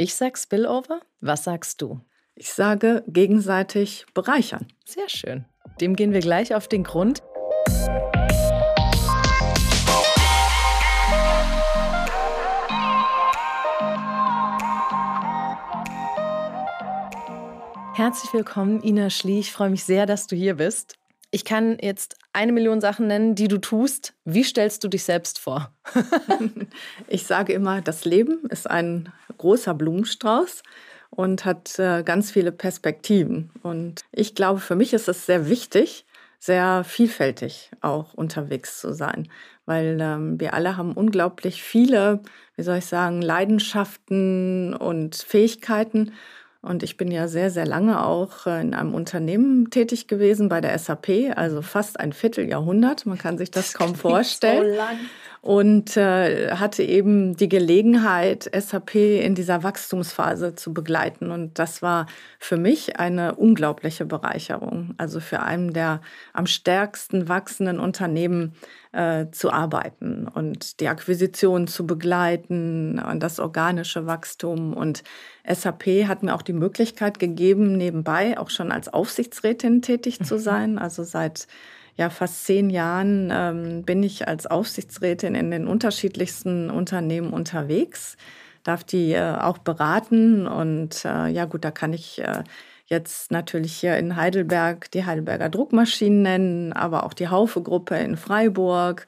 Ich sag Spillover. Was sagst du? Ich sage gegenseitig bereichern. Sehr schön. Dem gehen wir gleich auf den Grund. Herzlich willkommen, Ina Schlie. Ich freue mich sehr, dass du hier bist. Ich kann jetzt eine Million Sachen nennen, die du tust. Wie stellst du dich selbst vor? ich sage immer, das Leben ist ein großer Blumenstrauß und hat äh, ganz viele Perspektiven. Und ich glaube, für mich ist es sehr wichtig, sehr vielfältig auch unterwegs zu sein, weil ähm, wir alle haben unglaublich viele, wie soll ich sagen, Leidenschaften und Fähigkeiten. Und ich bin ja sehr, sehr lange auch äh, in einem Unternehmen tätig gewesen bei der SAP, also fast ein Vierteljahrhundert. Man kann sich das, das kaum vorstellen. So lang und äh, hatte eben die Gelegenheit, SAP in dieser Wachstumsphase zu begleiten. Und das war für mich eine unglaubliche Bereicherung. Also für einen der am stärksten wachsenden Unternehmen äh, zu arbeiten und die Akquisition zu begleiten und das organische Wachstum. Und SAP hat mir auch die Möglichkeit gegeben, nebenbei auch schon als Aufsichtsrätin tätig zu mhm. sein. Also seit ja, fast zehn Jahren ähm, bin ich als Aufsichtsrätin in den unterschiedlichsten Unternehmen unterwegs, darf die äh, auch beraten und äh, ja gut, da kann ich äh, jetzt natürlich hier in Heidelberg die Heidelberger Druckmaschinen nennen, aber auch die Haufe-Gruppe in Freiburg,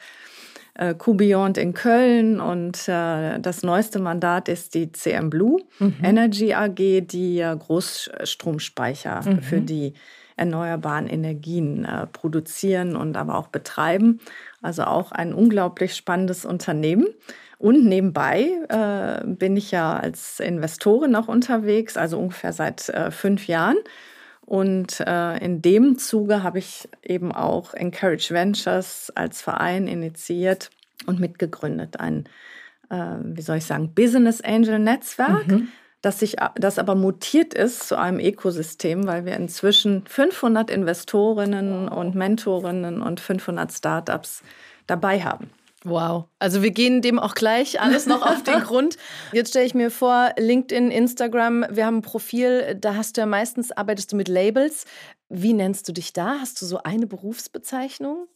äh, Q-Beyond in Köln und äh, das neueste Mandat ist die CM Blue mhm. Energy AG, die äh, Großstromspeicher mhm. für die erneuerbaren Energien äh, produzieren und aber auch betreiben. Also auch ein unglaublich spannendes Unternehmen. Und nebenbei äh, bin ich ja als Investorin auch unterwegs, also ungefähr seit äh, fünf Jahren. Und äh, in dem Zuge habe ich eben auch Encourage Ventures als Verein initiiert und mitgegründet. Ein, äh, wie soll ich sagen, Business Angel Netzwerk. Mhm dass sich das aber mutiert ist zu einem Ökosystem, weil wir inzwischen 500 Investorinnen und Mentorinnen und 500 Startups dabei haben. Wow. Also wir gehen dem auch gleich alles noch auf den Grund. Jetzt stelle ich mir vor, LinkedIn, Instagram, wir haben ein Profil, da hast du ja meistens, arbeitest du mit Labels. Wie nennst du dich da? Hast du so eine Berufsbezeichnung?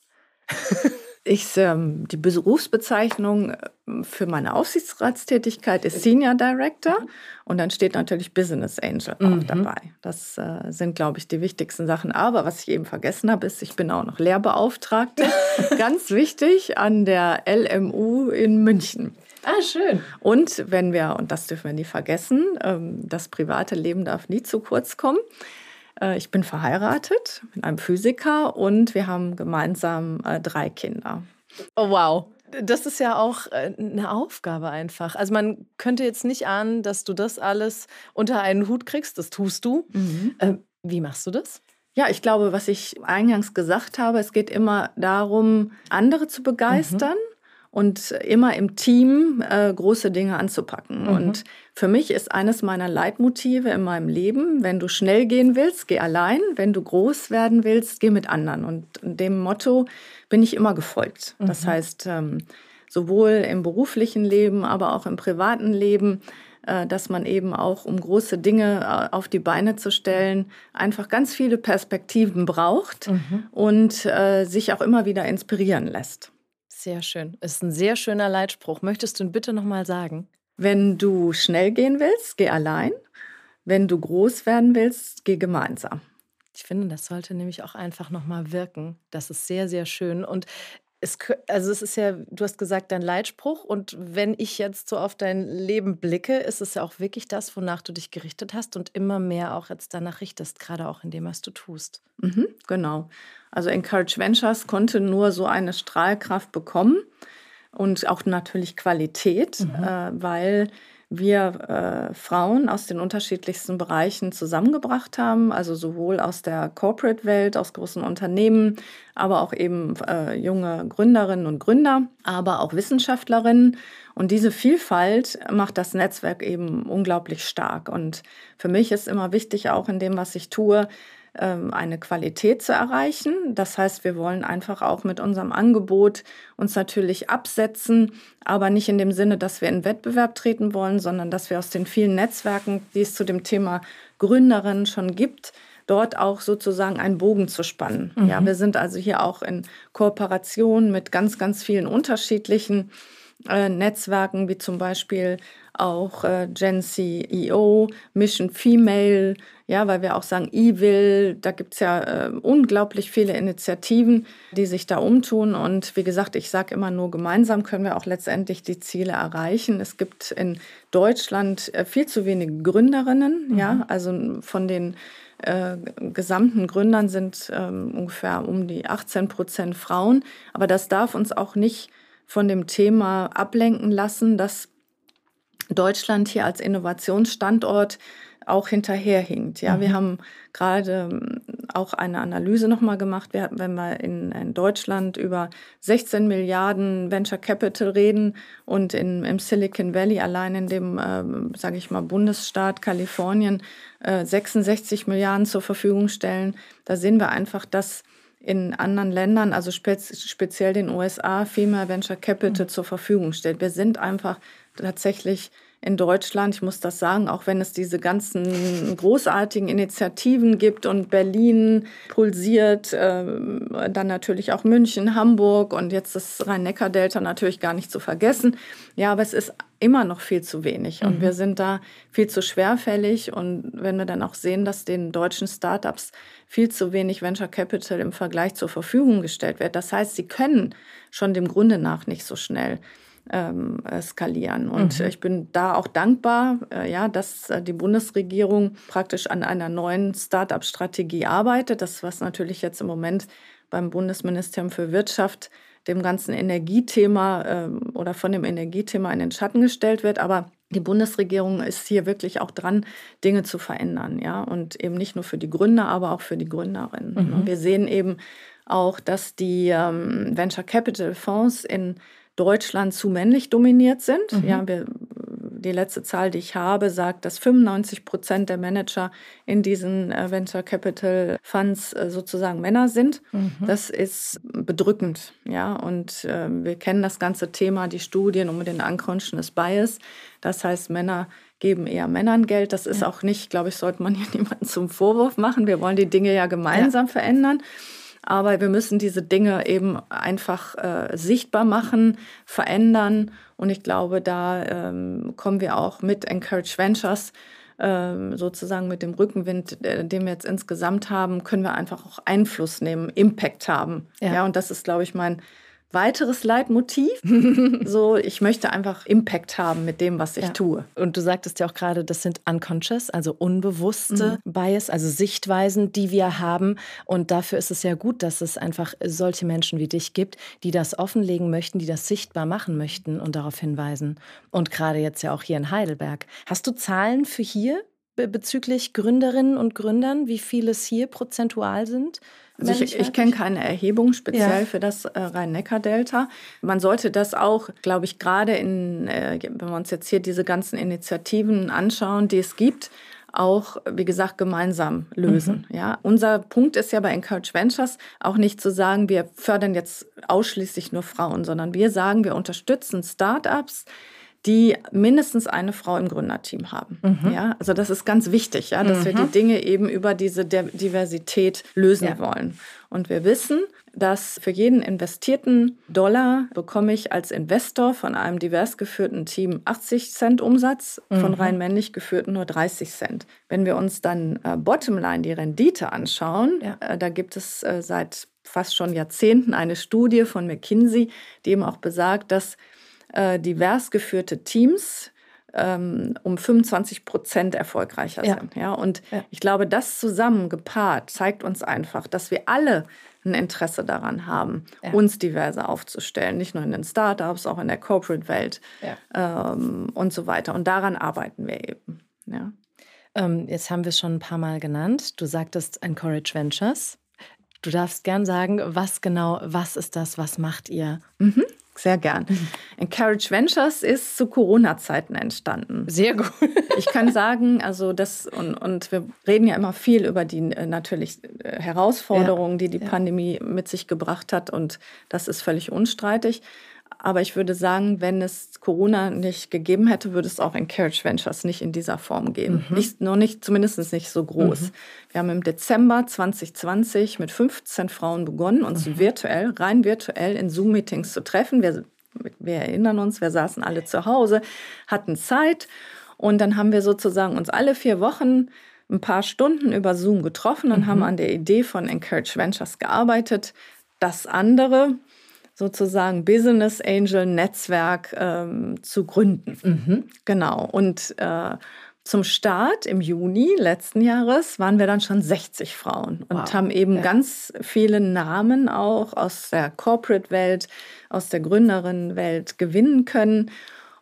Ich, ähm, die Berufsbezeichnung äh, für meine Aufsichtsratstätigkeit ist Senior Director mhm. und dann steht natürlich Business Angel auch mhm. dabei. Das äh, sind, glaube ich, die wichtigsten Sachen. Aber was ich eben vergessen habe, ist, ich bin auch noch Lehrbeauftragte. Ganz wichtig an der LMU in München. Ah, schön. Und wenn wir, und das dürfen wir nie vergessen, ähm, das private Leben darf nie zu kurz kommen. Äh, ich bin verheiratet mit einem Physiker und wir haben gemeinsam äh, drei Kinder. Oh, wow. Das ist ja auch äh, eine Aufgabe einfach. Also man könnte jetzt nicht ahnen, dass du das alles unter einen Hut kriegst. Das tust du. Mhm. Wie machst du das? Ja, ich glaube, was ich eingangs gesagt habe, es geht immer darum, andere zu begeistern. Mhm und immer im Team äh, große Dinge anzupacken. Mhm. Und für mich ist eines meiner Leitmotive in meinem Leben, wenn du schnell gehen willst, geh allein, wenn du groß werden willst, geh mit anderen. Und dem Motto bin ich immer gefolgt. Mhm. Das heißt, ähm, sowohl im beruflichen Leben, aber auch im privaten Leben, äh, dass man eben auch, um große Dinge äh, auf die Beine zu stellen, einfach ganz viele Perspektiven braucht mhm. und äh, sich auch immer wieder inspirieren lässt. Sehr schön. Ist ein sehr schöner Leitspruch. Möchtest du ihn bitte nochmal sagen? Wenn du schnell gehen willst, geh allein. Wenn du groß werden willst, geh gemeinsam. Ich finde, das sollte nämlich auch einfach nochmal wirken. Das ist sehr, sehr schön. Und es, also es ist ja, du hast gesagt, dein Leitspruch. Und wenn ich jetzt so auf dein Leben blicke, ist es ja auch wirklich das, wonach du dich gerichtet hast und immer mehr auch jetzt danach richtest, gerade auch in dem, was du tust. Mhm, genau. Also Encourage Ventures konnte nur so eine Strahlkraft bekommen und auch natürlich Qualität, mhm. äh, weil wir äh, Frauen aus den unterschiedlichsten Bereichen zusammengebracht haben, also sowohl aus der Corporate-Welt, aus großen Unternehmen, aber auch eben äh, junge Gründerinnen und Gründer, aber auch Wissenschaftlerinnen. Und diese Vielfalt macht das Netzwerk eben unglaublich stark. Und für mich ist immer wichtig, auch in dem, was ich tue, eine Qualität zu erreichen. Das heißt, wir wollen einfach auch mit unserem Angebot uns natürlich absetzen, aber nicht in dem Sinne, dass wir in Wettbewerb treten wollen, sondern dass wir aus den vielen Netzwerken, die es zu dem Thema Gründerinnen schon gibt, dort auch sozusagen einen Bogen zu spannen. Mhm. Ja, wir sind also hier auch in Kooperation mit ganz, ganz vielen unterschiedlichen äh, Netzwerken, wie zum Beispiel auch äh, Gen CEO, Mission Female, ja, weil wir auch sagen, Evil, da gibt's ja äh, unglaublich viele Initiativen, die sich da umtun. Und wie gesagt, ich sage immer nur, gemeinsam können wir auch letztendlich die Ziele erreichen. Es gibt in Deutschland äh, viel zu wenige Gründerinnen, mhm. ja, also von den äh, gesamten Gründern sind ähm, ungefähr um die 18 Prozent Frauen. Aber das darf uns auch nicht von dem Thema ablenken lassen, dass Deutschland hier als Innovationsstandort auch hinterherhinkt. Ja, mhm. wir haben gerade ähm, auch eine Analyse nochmal gemacht. Wir, wenn wir in, in, Deutschland über 16 Milliarden Venture Capital reden und in, im Silicon Valley allein in dem, äh, sage ich mal, Bundesstaat Kalifornien äh, 66 Milliarden zur Verfügung stellen, da sehen wir einfach, dass in anderen Ländern, also speziell den USA, viel mehr Venture Capital mhm. zur Verfügung stellt. Wir sind einfach tatsächlich in Deutschland, ich muss das sagen, auch wenn es diese ganzen großartigen Initiativen gibt und Berlin pulsiert, äh, dann natürlich auch München, Hamburg und jetzt das Rhein-Neckar-Delta natürlich gar nicht zu vergessen. Ja, aber es ist immer noch viel zu wenig und mhm. wir sind da viel zu schwerfällig und wenn wir dann auch sehen, dass den deutschen Startups viel zu wenig Venture Capital im Vergleich zur Verfügung gestellt wird, das heißt, sie können schon dem Grunde nach nicht so schnell ähm, skalieren. Und mhm. ich bin da auch dankbar, äh, ja, dass äh, die Bundesregierung praktisch an einer neuen Start-up-Strategie arbeitet. Das, was natürlich jetzt im Moment beim Bundesministerium für Wirtschaft dem ganzen Energiethema äh, oder von dem Energiethema in den Schatten gestellt wird. Aber die Bundesregierung ist hier wirklich auch dran, Dinge zu verändern, ja, und eben nicht nur für die Gründer, aber auch für die Gründerinnen. Mhm. Wir sehen eben auch, dass die ähm, Venture Capital Fonds in Deutschland zu männlich dominiert sind. Mhm. Ja, wir, die letzte Zahl, die ich habe, sagt, dass 95 Prozent der Manager in diesen äh, Venture Capital Funds äh, sozusagen Männer sind. Mhm. Das ist bedrückend. Ja, und äh, wir kennen das ganze Thema, die Studien um den Unconscious Bias. Das heißt, Männer geben eher Männern Geld. Das ist ja. auch nicht, glaube ich, sollte man hier niemanden zum Vorwurf machen. Wir wollen die Dinge ja gemeinsam ja. verändern. Aber wir müssen diese Dinge eben einfach äh, sichtbar machen, verändern. Und ich glaube, da ähm, kommen wir auch mit Encourage Ventures ähm, sozusagen mit dem Rückenwind, äh, den wir jetzt insgesamt haben, können wir einfach auch Einfluss nehmen, Impact haben. Ja, ja und das ist, glaube ich, mein weiteres Leitmotiv. so, ich möchte einfach Impact haben mit dem, was ich ja. tue. Und du sagtest ja auch gerade, das sind unconscious, also unbewusste mhm. Bias, also Sichtweisen, die wir haben. Und dafür ist es ja gut, dass es einfach solche Menschen wie dich gibt, die das offenlegen möchten, die das sichtbar machen möchten und darauf hinweisen. Und gerade jetzt ja auch hier in Heidelberg. Hast du Zahlen für hier bezüglich Gründerinnen und Gründern, wie viele es hier prozentual sind? Also ich, ich kenne keine Erhebung speziell ja. für das äh, Rhein-Neckar-Delta. Man sollte das auch, glaube ich, gerade in, äh, wenn wir uns jetzt hier diese ganzen Initiativen anschauen, die es gibt, auch, wie gesagt, gemeinsam lösen. Mhm. Ja, unser Punkt ist ja bei Encourage Ventures auch nicht zu sagen, wir fördern jetzt ausschließlich nur Frauen, sondern wir sagen, wir unterstützen Startups, die mindestens eine Frau im Gründerteam haben. Mhm. Ja, also das ist ganz wichtig, ja, dass mhm. wir die mhm. Dinge eben über diese Diversität lösen ja. wollen. Und wir wissen, dass für jeden investierten Dollar bekomme ich als Investor von einem divers geführten Team 80 Cent Umsatz, mhm. von rein männlich geführten nur 30 Cent. Wenn wir uns dann äh, Bottomline, die Rendite anschauen, ja. äh, da gibt es äh, seit fast schon Jahrzehnten eine Studie von McKinsey, die eben auch besagt, dass äh, divers geführte Teams ähm, um 25 Prozent erfolgreicher ja. sind. Ja? Und ja. ich glaube, das zusammen gepaart zeigt uns einfach, dass wir alle ein Interesse daran haben, ja. uns diverser aufzustellen, nicht nur in den Startups, auch in der Corporate-Welt ähm, und so weiter. Und daran arbeiten wir eben. Ja. Ähm, jetzt haben wir es schon ein paar Mal genannt. Du sagtest Encourage Ventures. Du darfst gern sagen, was genau, was ist das, was macht ihr? Mhm. Sehr gern. Encourage Ventures ist zu Corona-Zeiten entstanden. Sehr gut. Ich kann sagen, also das, und, und wir reden ja immer viel über die äh, natürlich äh, Herausforderungen, ja. die die ja. Pandemie mit sich gebracht hat. Und das ist völlig unstreitig. Aber ich würde sagen, wenn es Corona nicht gegeben hätte, würde es auch Encourage Ventures nicht in dieser Form geben. Mhm. Nicht, noch nicht, zumindest nicht so groß. Mhm. Wir haben im Dezember 2020 mit 15 Frauen begonnen, uns mhm. virtuell, rein virtuell in Zoom-Meetings zu treffen. Wir, wir erinnern uns, wir saßen alle zu Hause, hatten Zeit und dann haben wir sozusagen uns alle vier Wochen ein paar Stunden über Zoom getroffen und haben mhm. an der Idee von Encourage Ventures gearbeitet. Das andere, sozusagen Business Angel Netzwerk ähm, zu gründen. Mhm. Genau. Und äh, zum Start im Juni letzten Jahres waren wir dann schon 60 Frauen und wow. haben eben ja. ganz viele Namen auch aus der Corporate-Welt, aus der Gründerinnenwelt gewinnen können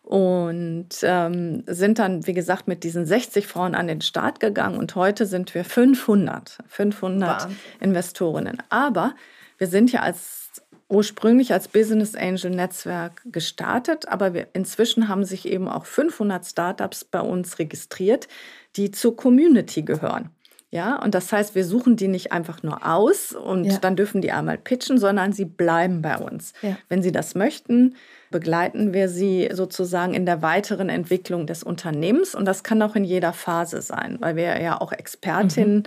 und ähm, sind dann, wie gesagt, mit diesen 60 Frauen an den Start gegangen und heute sind wir 500, 500 Wahnsinn. Investorinnen. Aber wir sind ja als ursprünglich als Business Angel Netzwerk gestartet, aber wir, inzwischen haben sich eben auch 500 Startups bei uns registriert, die zur Community gehören. Ja, und das heißt, wir suchen die nicht einfach nur aus und ja. dann dürfen die einmal pitchen, sondern sie bleiben bei uns. Ja. Wenn sie das möchten, begleiten wir sie sozusagen in der weiteren Entwicklung des Unternehmens und das kann auch in jeder Phase sein, weil wir ja auch Expertinnen mhm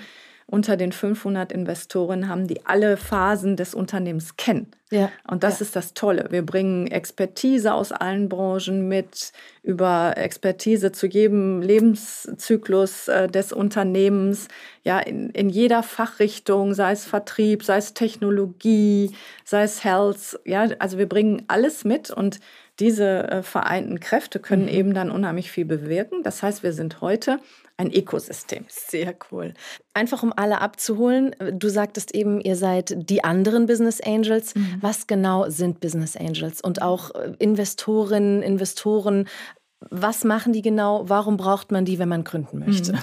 unter den 500 Investoren haben, die alle Phasen des Unternehmens kennen. Ja. Und das ja. ist das Tolle. Wir bringen Expertise aus allen Branchen mit, über Expertise zu jedem Lebenszyklus äh, des Unternehmens, ja, in, in jeder Fachrichtung, sei es Vertrieb, sei es Technologie, sei es Health, ja, also wir bringen alles mit und diese äh, vereinten Kräfte können mhm. eben dann unheimlich viel bewirken. Das heißt, wir sind heute ein Ökosystem. Sehr cool. Einfach um alle abzuholen, du sagtest eben, ihr seid die anderen Business Angels. Mhm. Was genau sind Business Angels? Und auch äh, Investorinnen, Investoren, was machen die genau? Warum braucht man die, wenn man gründen möchte? Mhm.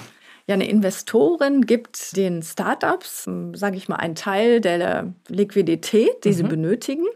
Ja, eine Investorin gibt den Startups, sage ich mal, einen Teil der Liquidität, die mhm. sie benötigen.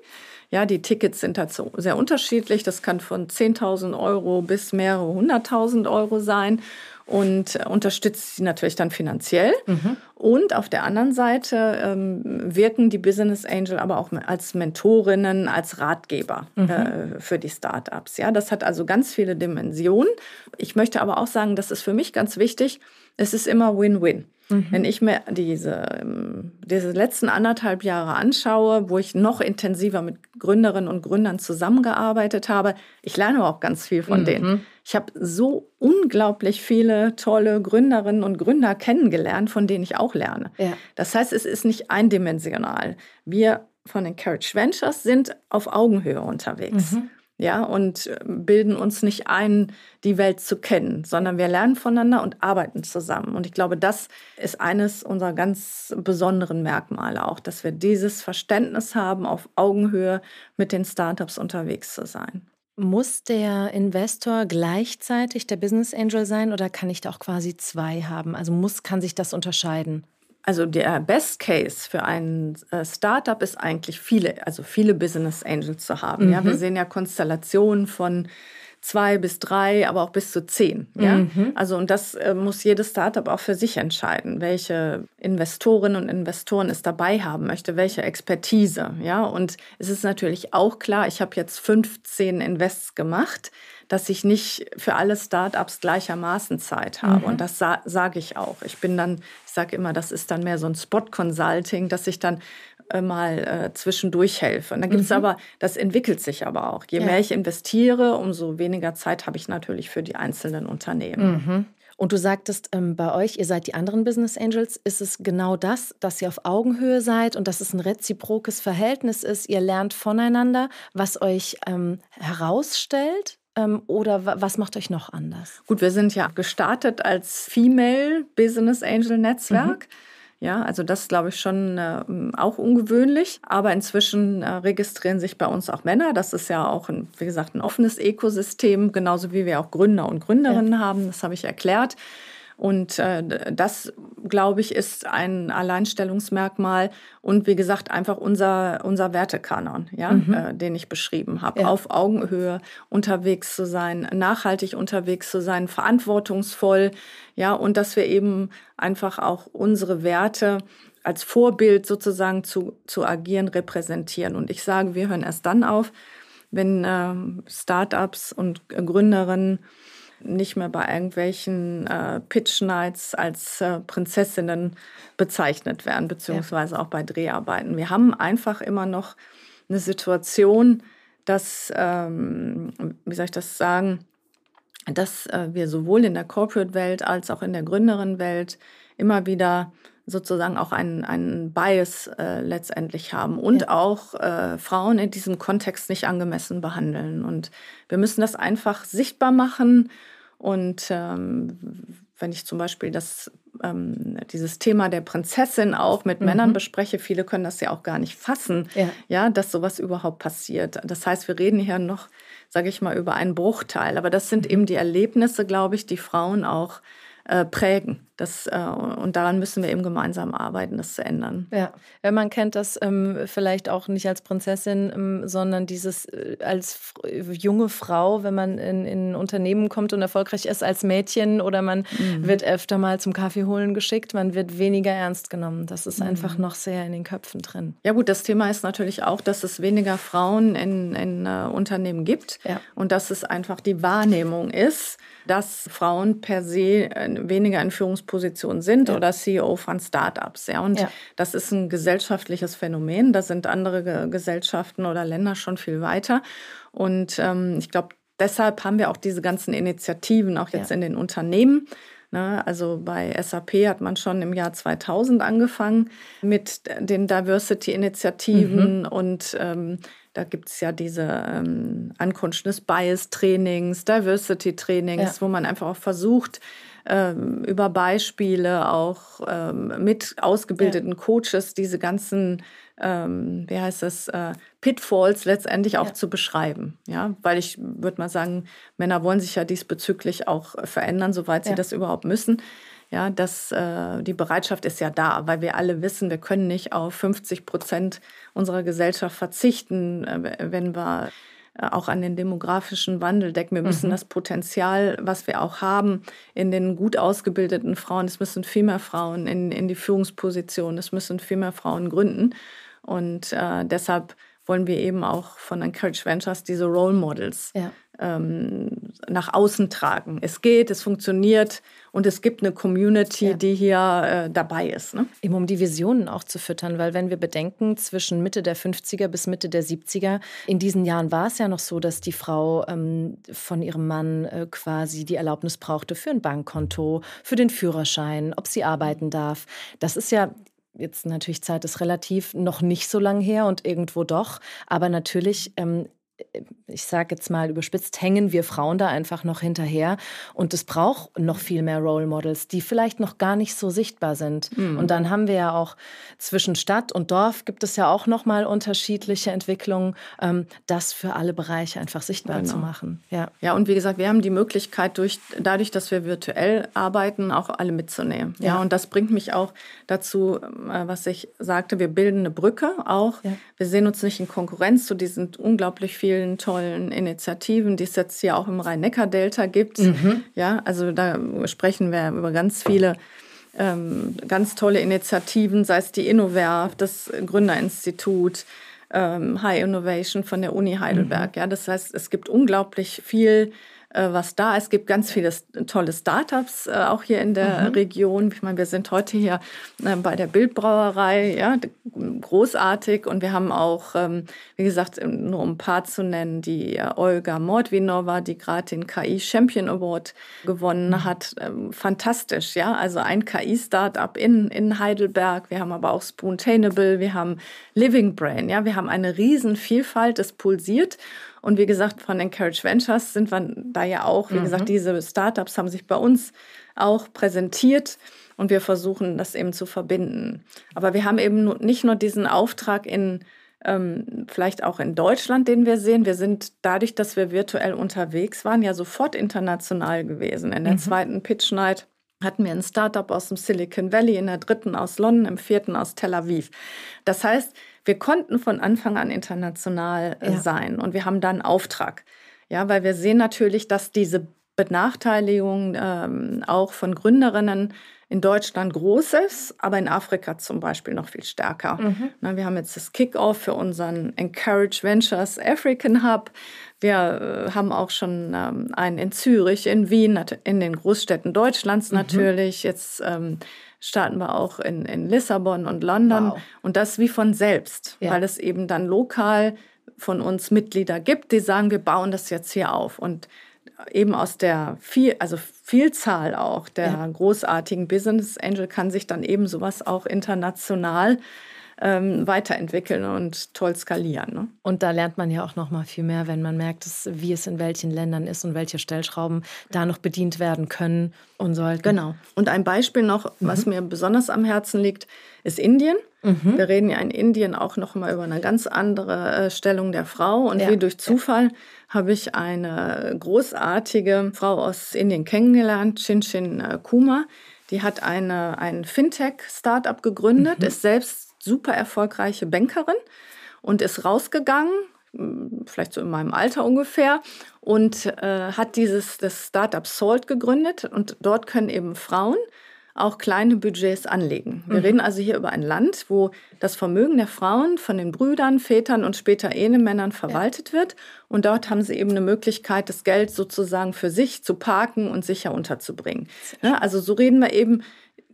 Ja, die Tickets sind dazu sehr unterschiedlich. Das kann von 10.000 Euro bis mehrere hunderttausend Euro sein und unterstützt sie natürlich dann finanziell. Mhm. Und auf der anderen Seite ähm, wirken die Business Angel aber auch als Mentorinnen, als Ratgeber mhm. äh, für die Startups. Ja, das hat also ganz viele Dimensionen. Ich möchte aber auch sagen, das ist für mich ganz wichtig. Es ist immer Win-Win. Mhm. Wenn ich mir diese, ähm, diese letzten anderthalb Jahre anschaue, wo ich noch intensiver mit Gründerinnen und Gründern zusammengearbeitet habe, ich lerne auch ganz viel von mhm. denen. Ich habe so unglaublich viele tolle Gründerinnen und Gründer kennengelernt, von denen ich auch lerne. Ja. Das heißt, es ist nicht eindimensional. Wir von Encourage Ventures sind auf Augenhöhe unterwegs. Mhm ja, und äh, bilden uns nicht ein, die Welt zu kennen, sondern wir lernen voneinander und arbeiten zusammen. Und ich glaube, das ist eines unserer ganz besonderen Merkmale auch, dass wir dieses Verständnis haben, auf Augenhöhe mit den Startups unterwegs zu sein. Muss der Investor gleichzeitig der Business Angel sein oder kann ich da auch quasi zwei haben? Also muss, kann sich das unterscheiden? Also der Best Case für ein äh, Startup ist eigentlich viele, also viele Business Angels zu haben. Mhm. Ja, wir mhm. sehen ja Konstellationen von zwei bis drei, aber auch bis zu zehn. Ja? Mhm. Also und das äh, muss jedes Startup auch für sich entscheiden, welche Investorinnen und Investoren es dabei haben möchte, welche Expertise. Ja, und es ist natürlich auch klar, ich habe jetzt 15 Invests gemacht dass ich nicht für alle Startups gleichermaßen Zeit habe. Mhm. Und das sa sage ich auch. Ich bin dann, ich sage immer, das ist dann mehr so ein Spot-Consulting, dass ich dann äh, mal äh, zwischendurch helfe. Und dann gibt es mhm. aber, das entwickelt sich aber auch. Je ja. mehr ich investiere, umso weniger Zeit habe ich natürlich für die einzelnen Unternehmen. Mhm. Und du sagtest ähm, bei euch, ihr seid die anderen Business Angels, ist es genau das, dass ihr auf Augenhöhe seid und dass es ein reziprokes Verhältnis ist. Ihr lernt voneinander, was euch ähm, herausstellt oder was macht euch noch anders? Gut, wir sind ja gestartet als Female Business Angel Netzwerk. Mhm. Ja, also das glaube ich schon äh, auch ungewöhnlich. Aber inzwischen äh, registrieren sich bei uns auch Männer. Das ist ja auch, ein, wie gesagt, ein offenes Ökosystem, genauso wie wir auch Gründer und Gründerinnen ja. haben. Das habe ich erklärt. Und äh, das, glaube ich, ist ein Alleinstellungsmerkmal und wie gesagt einfach unser, unser Wertekanon, ja, mhm. äh, den ich beschrieben habe. Ja. Auf Augenhöhe unterwegs zu sein, nachhaltig unterwegs zu sein, verantwortungsvoll, ja, und dass wir eben einfach auch unsere Werte als Vorbild sozusagen zu, zu agieren, repräsentieren. Und ich sage, wir hören erst dann auf, wenn äh, Startups und Gründerinnen nicht mehr bei irgendwelchen äh, Pitch Nights als äh, Prinzessinnen bezeichnet werden, beziehungsweise ja. auch bei Dreharbeiten. Wir haben einfach immer noch eine Situation, dass, ähm, wie soll ich das sagen, dass äh, wir sowohl in der Corporate-Welt als auch in der Gründerin-Welt immer wieder sozusagen auch einen, einen Bias äh, letztendlich haben und ja. auch äh, Frauen in diesem Kontext nicht angemessen behandeln. Und wir müssen das einfach sichtbar machen und ähm, wenn ich zum Beispiel das, ähm, dieses Thema der Prinzessin auch mit mhm. Männern bespreche, viele können das ja auch gar nicht fassen, ja. ja, dass sowas überhaupt passiert. Das heißt, wir reden hier noch, sage ich mal, über einen Bruchteil. Aber das sind mhm. eben die Erlebnisse, glaube ich, die Frauen auch äh, prägen. Das, äh, und daran müssen wir eben gemeinsam arbeiten, das zu ändern. Ja, ja man kennt das ähm, vielleicht auch nicht als Prinzessin, ähm, sondern dieses äh, als junge Frau, wenn man in, in ein Unternehmen kommt und erfolgreich ist als Mädchen oder man mhm. wird öfter mal zum Kaffee holen geschickt, man wird weniger ernst genommen. Das ist mhm. einfach noch sehr in den Köpfen drin. Ja gut, das Thema ist natürlich auch, dass es weniger Frauen in, in uh, Unternehmen gibt ja. und dass es einfach die Wahrnehmung ist, dass Frauen per se weniger in Führungspositionen sind ja. oder CEO von Startups. Ja, und ja. das ist ein gesellschaftliches Phänomen. Da sind andere Gesellschaften oder Länder schon viel weiter. Und ähm, ich glaube, deshalb haben wir auch diese ganzen Initiativen auch jetzt ja. in den Unternehmen. Ne, also bei SAP hat man schon im Jahr 2000 angefangen mit den Diversity-Initiativen mhm. und ähm, da gibt es ja diese ähm, Unconscious Bias Trainings, Diversity Trainings, ja. wo man einfach auch versucht, ähm, über Beispiele auch ähm, mit ausgebildeten ja. Coaches diese ganzen, ähm, wie heißt das, äh, Pitfalls letztendlich auch ja. zu beschreiben. Ja, weil ich würde mal sagen, Männer wollen sich ja diesbezüglich auch verändern, soweit sie das überhaupt müssen. Ja, dass äh, die Bereitschaft ist ja da, weil wir alle wissen, wir können nicht auf 50 Prozent unserer Gesellschaft verzichten, äh, wenn wir äh, auch an den demografischen Wandel denken. Wir müssen mhm. das Potenzial, was wir auch haben, in den gut ausgebildeten Frauen, es müssen viel mehr Frauen in, in die Führungsposition, es müssen viel mehr Frauen gründen. Und äh, deshalb wollen wir eben auch von Encourage Ventures diese Role Models ja ähm, nach außen tragen. Es geht, es funktioniert und es gibt eine Community, ja. die hier äh, dabei ist. Ne? Eben um die Visionen auch zu füttern, weil wenn wir bedenken, zwischen Mitte der 50er bis Mitte der 70er, in diesen Jahren war es ja noch so, dass die Frau ähm, von ihrem Mann äh, quasi die Erlaubnis brauchte für ein Bankkonto, für den Führerschein, ob sie arbeiten darf. Das ist ja jetzt natürlich Zeit ist relativ noch nicht so lang her und irgendwo doch, aber natürlich ähm, ich sage jetzt mal überspitzt, hängen wir Frauen da einfach noch hinterher. Und es braucht noch viel mehr Role Models, die vielleicht noch gar nicht so sichtbar sind. Mhm. Und dann haben wir ja auch zwischen Stadt und Dorf gibt es ja auch noch mal unterschiedliche Entwicklungen, ähm, das für alle Bereiche einfach sichtbar genau. zu machen. Ja. ja, und wie gesagt, wir haben die Möglichkeit, durch, dadurch, dass wir virtuell arbeiten, auch alle mitzunehmen. Ja, ja und das bringt mich auch dazu, äh, was ich sagte, wir bilden eine Brücke auch. Ja. Wir sehen uns nicht in Konkurrenz zu diesen unglaublich vielen vielen tollen Initiativen, die es jetzt hier auch im Rhein-Neckar-Delta gibt. Mhm. Ja, also da sprechen wir über ganz viele ähm, ganz tolle Initiativen, sei es die Innoverf, das Gründerinstitut, ähm, High Innovation von der Uni Heidelberg. Mhm. Ja, das heißt, es gibt unglaublich viel was da. Es gibt ganz viele tolle Startups äh, auch hier in der mhm. Region. Ich meine, wir sind heute hier äh, bei der Bildbrauerei, ja, großartig. Und wir haben auch, ähm, wie gesagt, nur um ein paar zu nennen, die Olga Mordvinova, die gerade den KI Champion Award gewonnen mhm. hat. Ähm, fantastisch, ja. Also ein KI-Startup in, in Heidelberg. Wir haben aber auch Spoontainable, wir haben Living Brain, ja. Wir haben eine riesen Vielfalt, es pulsiert. Und wie gesagt, von Encourage Ventures sind wir da ja auch, wie mhm. gesagt, diese Startups haben sich bei uns auch präsentiert und wir versuchen das eben zu verbinden. Aber wir haben eben nicht nur diesen Auftrag in ähm, vielleicht auch in Deutschland, den wir sehen. Wir sind dadurch, dass wir virtuell unterwegs waren, ja sofort international gewesen. In der mhm. zweiten Pitch Night hatten wir ein Startup aus dem Silicon Valley, in der dritten aus London, im vierten aus Tel Aviv. Das heißt, wir konnten von Anfang an international äh, ja. sein und wir haben da einen Auftrag. Ja, weil wir sehen natürlich, dass diese Benachteiligung ähm, auch von Gründerinnen in Deutschland groß ist, aber in Afrika zum Beispiel noch viel stärker. Mhm. Na, wir haben jetzt das Kickoff für unseren Encourage Ventures African Hub. Wir äh, haben auch schon ähm, einen in Zürich, in Wien, in den Großstädten Deutschlands mhm. natürlich. Mhm. Jetzt ähm, starten wir auch in, in Lissabon und London. Wow. Und das wie von selbst, ja. weil es eben dann lokal von uns Mitglieder gibt, die sagen, wir bauen das jetzt hier auf. Und eben aus der viel, also Vielzahl auch der ja. großartigen Business Angel kann sich dann eben sowas auch international ähm, weiterentwickeln und toll skalieren. Ne? Und da lernt man ja auch noch mal viel mehr, wenn man merkt, dass, wie es in welchen Ländern ist und welche Stellschrauben da noch bedient werden können und sollten. Genau. Und ein Beispiel noch, mhm. was mir besonders am Herzen liegt, ist Indien. Mhm. Wir reden ja in Indien auch noch mal über eine ganz andere äh, Stellung der Frau. Und ja. wie durch Zufall ja. habe ich eine großartige Frau aus Indien kennengelernt, Chinchin äh, Kuma. Die hat eine, ein Fintech-Startup gegründet, mhm. ist selbst super erfolgreiche Bankerin und ist rausgegangen, vielleicht so in meinem Alter ungefähr, und äh, hat dieses das Startup Salt gegründet. Und dort können eben Frauen auch kleine Budgets anlegen. Wir mhm. reden also hier über ein Land, wo das Vermögen der Frauen von den Brüdern, Vätern und später Ehemännern verwaltet ja. wird. Und dort haben sie eben eine Möglichkeit, das Geld sozusagen für sich zu parken und sicher unterzubringen. Ja, also so reden wir eben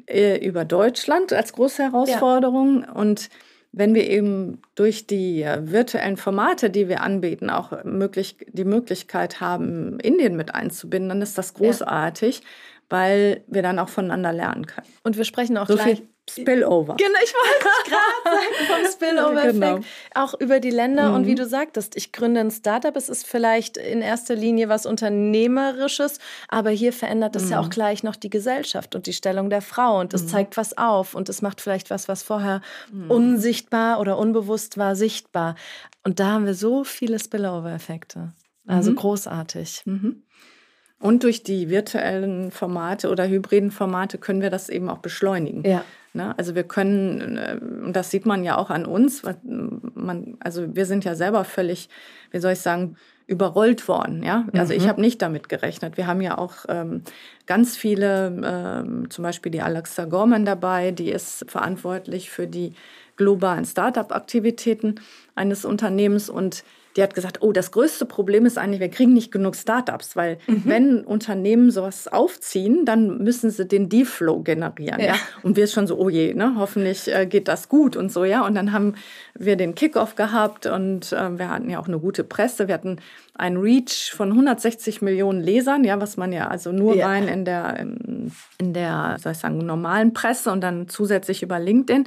äh, über Deutschland als große Herausforderung. Ja. Und wenn wir eben durch die virtuellen Formate, die wir anbieten, auch möglich, die Möglichkeit haben, Indien mit einzubinden, dann ist das großartig, ja. weil wir dann auch voneinander lernen können. Und wir sprechen auch so gleich Spillover. Genau, ich wollte gerade sagen, vom Spillover-Effekt. Genau. Auch über die Länder. Mhm. Und wie mhm. du sagtest, ich gründe ein Startup. Es ist vielleicht in erster Linie was Unternehmerisches, aber hier verändert es mhm. ja auch mhm. gleich noch die Gesellschaft und die Stellung der Frau. Und es mhm. zeigt was auf und es macht vielleicht was, was vorher mhm. unsichtbar oder unbewusst war, sichtbar. Und da haben wir so viele Spillover-Effekte. Also großartig. Und durch die virtuellen Formate oder hybriden Formate können wir das eben auch beschleunigen. Ja. Ne? Also wir können, äh, und das sieht man ja auch an uns, man, also wir sind ja selber völlig, wie soll ich sagen, überrollt worden. Ja? Also mhm. ich habe nicht damit gerechnet. Wir haben ja auch ähm, ganz viele, ähm, zum Beispiel die Alexa Gorman dabei, die ist verantwortlich für die globalen Startup-Aktivitäten eines Unternehmens und die hat gesagt, oh, das größte Problem ist eigentlich, wir kriegen nicht genug Startups, weil mhm. wenn Unternehmen sowas aufziehen, dann müssen sie den Deal-Flow generieren. Ja. ja. Und wir schon so, oh je, ne, hoffentlich äh, geht das gut und so, ja. Und dann haben wir den Kickoff gehabt und äh, wir hatten ja auch eine gute Presse. Wir hatten ein Reach von 160 Millionen Lesern, ja, was man ja also nur ja. rein in der, in der, soll ich sagen, normalen Presse und dann zusätzlich über LinkedIn.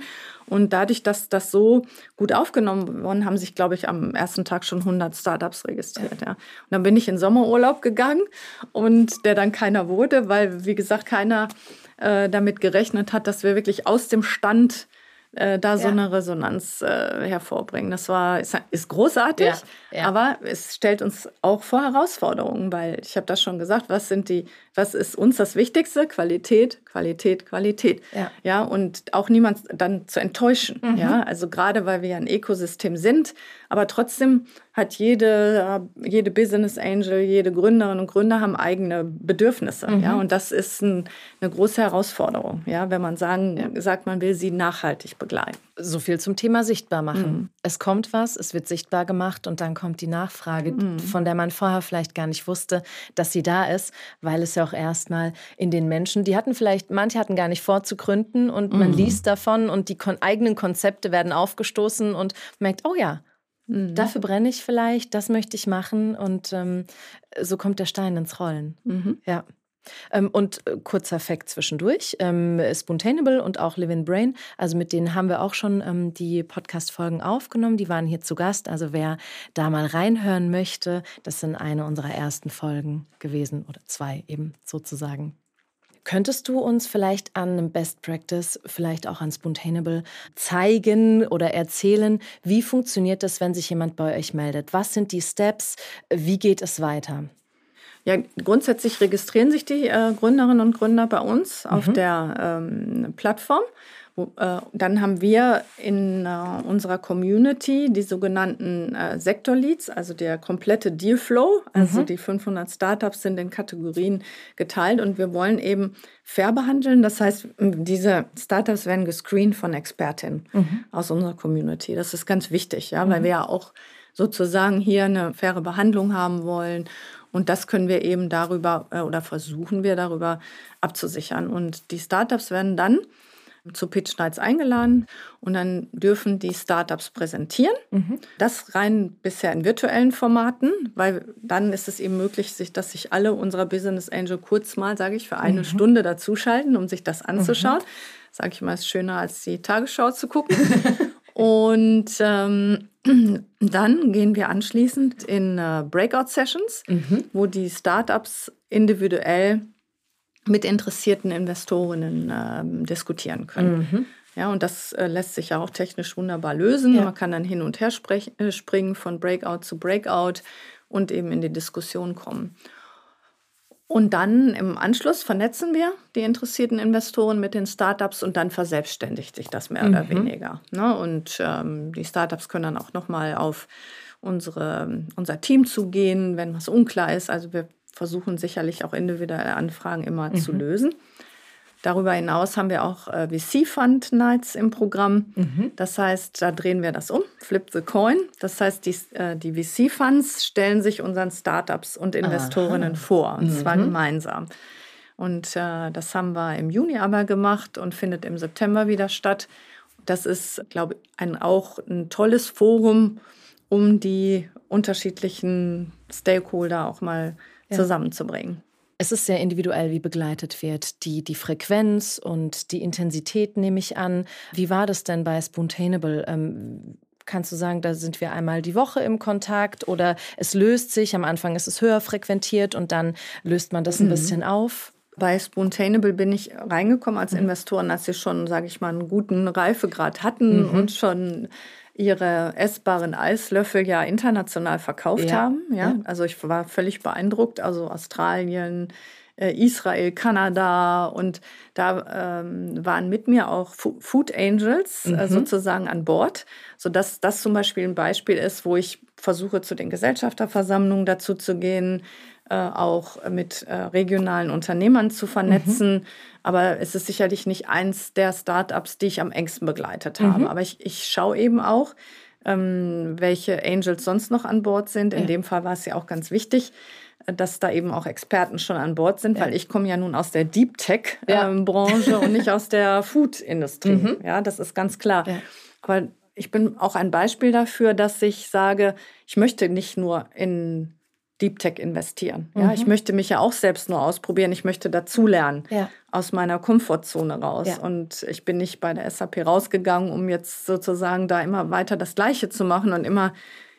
Und dadurch, dass das so gut aufgenommen worden, haben sich, glaube ich, am ersten Tag schon 100 Startups registriert. Ja. Und dann bin ich in Sommerurlaub gegangen und der dann keiner wurde, weil, wie gesagt, keiner äh, damit gerechnet hat, dass wir wirklich aus dem Stand äh, da so eine Resonanz äh, hervorbringen. Das war ist, ist großartig, ja, ja. aber es stellt uns auch vor Herausforderungen, weil ich habe das schon gesagt, was sind die, was ist uns das Wichtigste? Qualität, Qualität, Qualität. Ja, ja und auch niemand dann zu enttäuschen. Mhm. Ja, also gerade weil wir ja ein Ökosystem sind, aber trotzdem hat jede, jede Business Angel, jede Gründerin und Gründer haben eigene Bedürfnisse. Mhm. Ja, und das ist ein, eine große Herausforderung, ja, wenn man sagen, ja. sagt, man will sie nachhaltig begleiten. So viel zum Thema sichtbar machen. Mhm. Es kommt was, es wird sichtbar gemacht und dann kommt die Nachfrage, mhm. von der man vorher vielleicht gar nicht wusste, dass sie da ist, weil es ja auch erstmal in den Menschen, die hatten vielleicht, manche hatten gar nicht vor zu gründen und man mhm. liest davon und die eigenen Konzepte werden aufgestoßen und merkt, oh ja, Mhm. Dafür brenne ich vielleicht, das möchte ich machen und ähm, so kommt der Stein ins Rollen. Mhm. Ja. Ähm, und äh, kurzer Fact zwischendurch: ähm, Spontaneable und auch Live in Brain, also mit denen haben wir auch schon ähm, die Podcast-Folgen aufgenommen. Die waren hier zu Gast. Also wer da mal reinhören möchte, das sind eine unserer ersten Folgen gewesen oder zwei eben sozusagen. Könntest du uns vielleicht an einem Best Practice, vielleicht auch an Spontaneable zeigen oder erzählen, wie funktioniert das, wenn sich jemand bei euch meldet? Was sind die Steps? Wie geht es weiter? Ja, grundsätzlich registrieren sich die äh, Gründerinnen und Gründer bei uns mhm. auf der ähm, Plattform. Äh, dann haben wir in äh, unserer Community die sogenannten äh, Sektor-Leads, also der komplette Deal-Flow. Also mhm. die 500 Startups sind in Kategorien geteilt und wir wollen eben fair behandeln. Das heißt, diese Startups werden gescreent von Expertinnen mhm. aus unserer Community. Das ist ganz wichtig, ja, weil mhm. wir ja auch sozusagen hier eine faire Behandlung haben wollen. Und das können wir eben darüber oder versuchen wir darüber abzusichern. Und die Startups werden dann zu Pitch Nights eingeladen und dann dürfen die Startups präsentieren. Mhm. Das rein bisher in virtuellen Formaten, weil dann ist es eben möglich, sich, dass sich alle unserer Business Angel kurz mal, sage ich, für eine mhm. Stunde dazuschalten, um sich das anzuschauen. Mhm. Sage ich mal, ist schöner als die Tagesschau zu gucken. und ähm, dann gehen wir anschließend in äh, Breakout-Sessions, mhm. wo die Startups individuell mit interessierten Investorinnen äh, diskutieren können. Mhm. Ja, und das äh, lässt sich ja auch technisch wunderbar lösen. Ja. Man kann dann hin und her äh, springen von Breakout zu Breakout und eben in die Diskussion kommen. Und dann im Anschluss vernetzen wir die interessierten Investoren mit den Startups und dann verselbstständigt sich das mehr mhm. oder weniger. Ne? Und ähm, die Startups können dann auch nochmal auf unsere, unser Team zugehen, wenn was unklar ist. Also wir versuchen sicherlich auch individuelle Anfragen immer mhm. zu lösen. Darüber hinaus haben wir auch äh, VC-Fund Nights im Programm. Mhm. Das heißt, da drehen wir das um, flip the coin. Das heißt, die, äh, die VC-Funds stellen sich unseren Startups und Investorinnen Aha. vor, und mhm. zwar gemeinsam. Und äh, das haben wir im Juni aber gemacht und findet im September wieder statt. Das ist, glaube ich, ein, auch ein tolles Forum, um die unterschiedlichen Stakeholder auch mal ja. zusammenzubringen. Es ist sehr individuell, wie begleitet wird. Die, die Frequenz und die Intensität nehme ich an. Wie war das denn bei Spoontainable? Ähm, kannst du sagen, da sind wir einmal die Woche im Kontakt oder es löst sich, am Anfang ist es höher frequentiert und dann löst man das ein mhm. bisschen auf? Bei Spoontainable bin ich reingekommen als mhm. Investoren, als sie schon, sage ich mal, einen guten Reifegrad hatten mhm. und schon ihre essbaren Eislöffel ja international verkauft ja. haben. Ja? ja? Also ich war völlig beeindruckt. Also Australien, äh, Israel, Kanada und da ähm, waren mit mir auch Food Angels äh, mhm. sozusagen an Bord, sodass das zum Beispiel ein Beispiel ist, wo ich versuche, zu den Gesellschafterversammlungen dazu zu gehen, äh, auch mit äh, regionalen Unternehmern zu vernetzen. Mhm. Aber es ist sicherlich nicht eins der Startups, die ich am engsten begleitet habe. Mhm. Aber ich, ich schaue eben auch, ähm, welche Angels sonst noch an Bord sind. In ja. dem Fall war es ja auch ganz wichtig, dass da eben auch Experten schon an Bord sind, ja. weil ich komme ja nun aus der Deep Tech ähm, Branche und nicht aus der Food Industrie. Mhm. Ja, das ist ganz klar. Ja. Aber ich bin auch ein Beispiel dafür, dass ich sage, ich möchte nicht nur in Deep Tech investieren. Ja, mhm. ich möchte mich ja auch selbst nur ausprobieren. Ich möchte dazulernen ja. aus meiner Komfortzone raus. Ja. Und ich bin nicht bei der SAP rausgegangen, um jetzt sozusagen da immer weiter das Gleiche zu machen und immer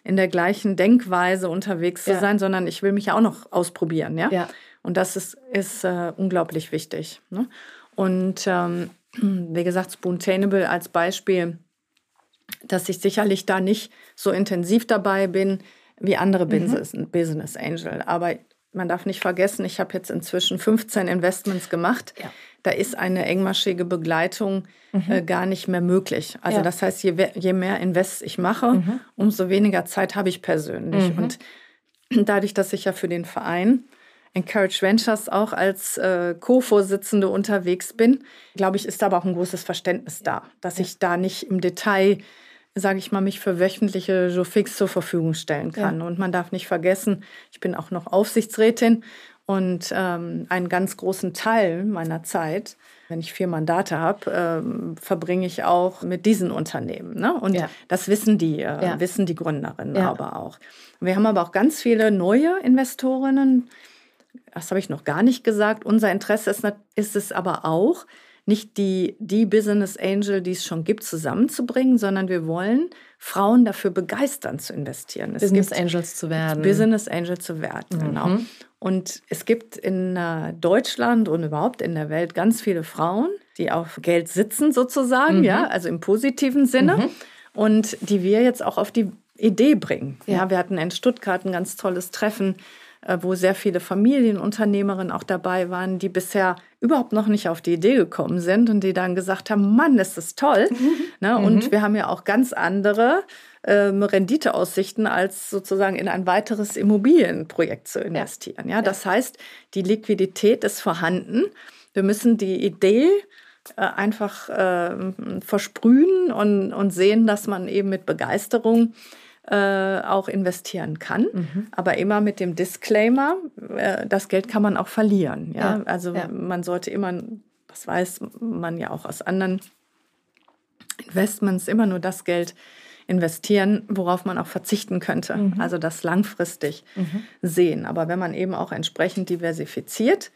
in der gleichen Denkweise unterwegs zu sein, sondern ich will mich ja auch noch ausprobieren. Ja. Und das ist, ist äh, unglaublich wichtig. Ne? Und ähm, wie gesagt, Spoontainable als Beispiel, dass ich sicherlich da nicht so intensiv dabei bin wie andere mhm. Business Angel. Aber man darf nicht vergessen, ich habe jetzt inzwischen 15 Investments gemacht. Ja. Da ist eine engmaschige Begleitung mhm. äh, gar nicht mehr möglich. Also ja. das heißt, je, je, mehr Invests ich mache, mhm. umso weniger Zeit habe ich persönlich. Mhm. Und dadurch, dass ich ja für den Verein Encourage Ventures auch als äh, Co-Vorsitzende unterwegs bin, glaube ich, ist aber auch ein großes Verständnis da, dass ich da nicht im Detail sage ich mal, mich für wöchentliche so fix zur Verfügung stellen kann. Ja. Und man darf nicht vergessen, ich bin auch noch Aufsichtsrätin und ähm, einen ganz großen Teil meiner Zeit, wenn ich vier Mandate habe, ähm, verbringe ich auch mit diesen Unternehmen. Ne? Und ja. das wissen die, äh, ja. wissen die Gründerinnen aber auch. Wir haben aber auch ganz viele neue Investorinnen. Das habe ich noch gar nicht gesagt. Unser Interesse ist, ist es aber auch, nicht die, die Business Angel, die es schon gibt, zusammenzubringen, sondern wir wollen Frauen dafür begeistern zu investieren. Es Business Angels zu werden. Business Angel zu werden, mhm. genau. Und es gibt in äh, Deutschland und überhaupt in der Welt ganz viele Frauen, die auf Geld sitzen sozusagen, mhm. ja, also im positiven Sinne. Mhm. Und die wir jetzt auch auf die Idee bringen. Ja. ja, wir hatten in Stuttgart ein ganz tolles Treffen wo sehr viele Familienunternehmerinnen auch dabei waren, die bisher überhaupt noch nicht auf die Idee gekommen sind und die dann gesagt haben, Mann, ist das toll. Mhm. Ne? Und mhm. wir haben ja auch ganz andere ähm, Renditeaussichten, als sozusagen in ein weiteres Immobilienprojekt zu investieren. Ja, ja das heißt, die Liquidität ist vorhanden. Wir müssen die Idee äh, einfach äh, versprühen und, und sehen, dass man eben mit Begeisterung äh, auch investieren kann, mhm. aber immer mit dem Disclaimer, äh, das Geld kann man auch verlieren. Ja? ja also ja. man sollte immer, das weiß man ja auch aus anderen Investments, immer nur das Geld investieren, worauf man auch verzichten könnte. Mhm. Also das langfristig mhm. sehen. Aber wenn man eben auch entsprechend diversifiziert,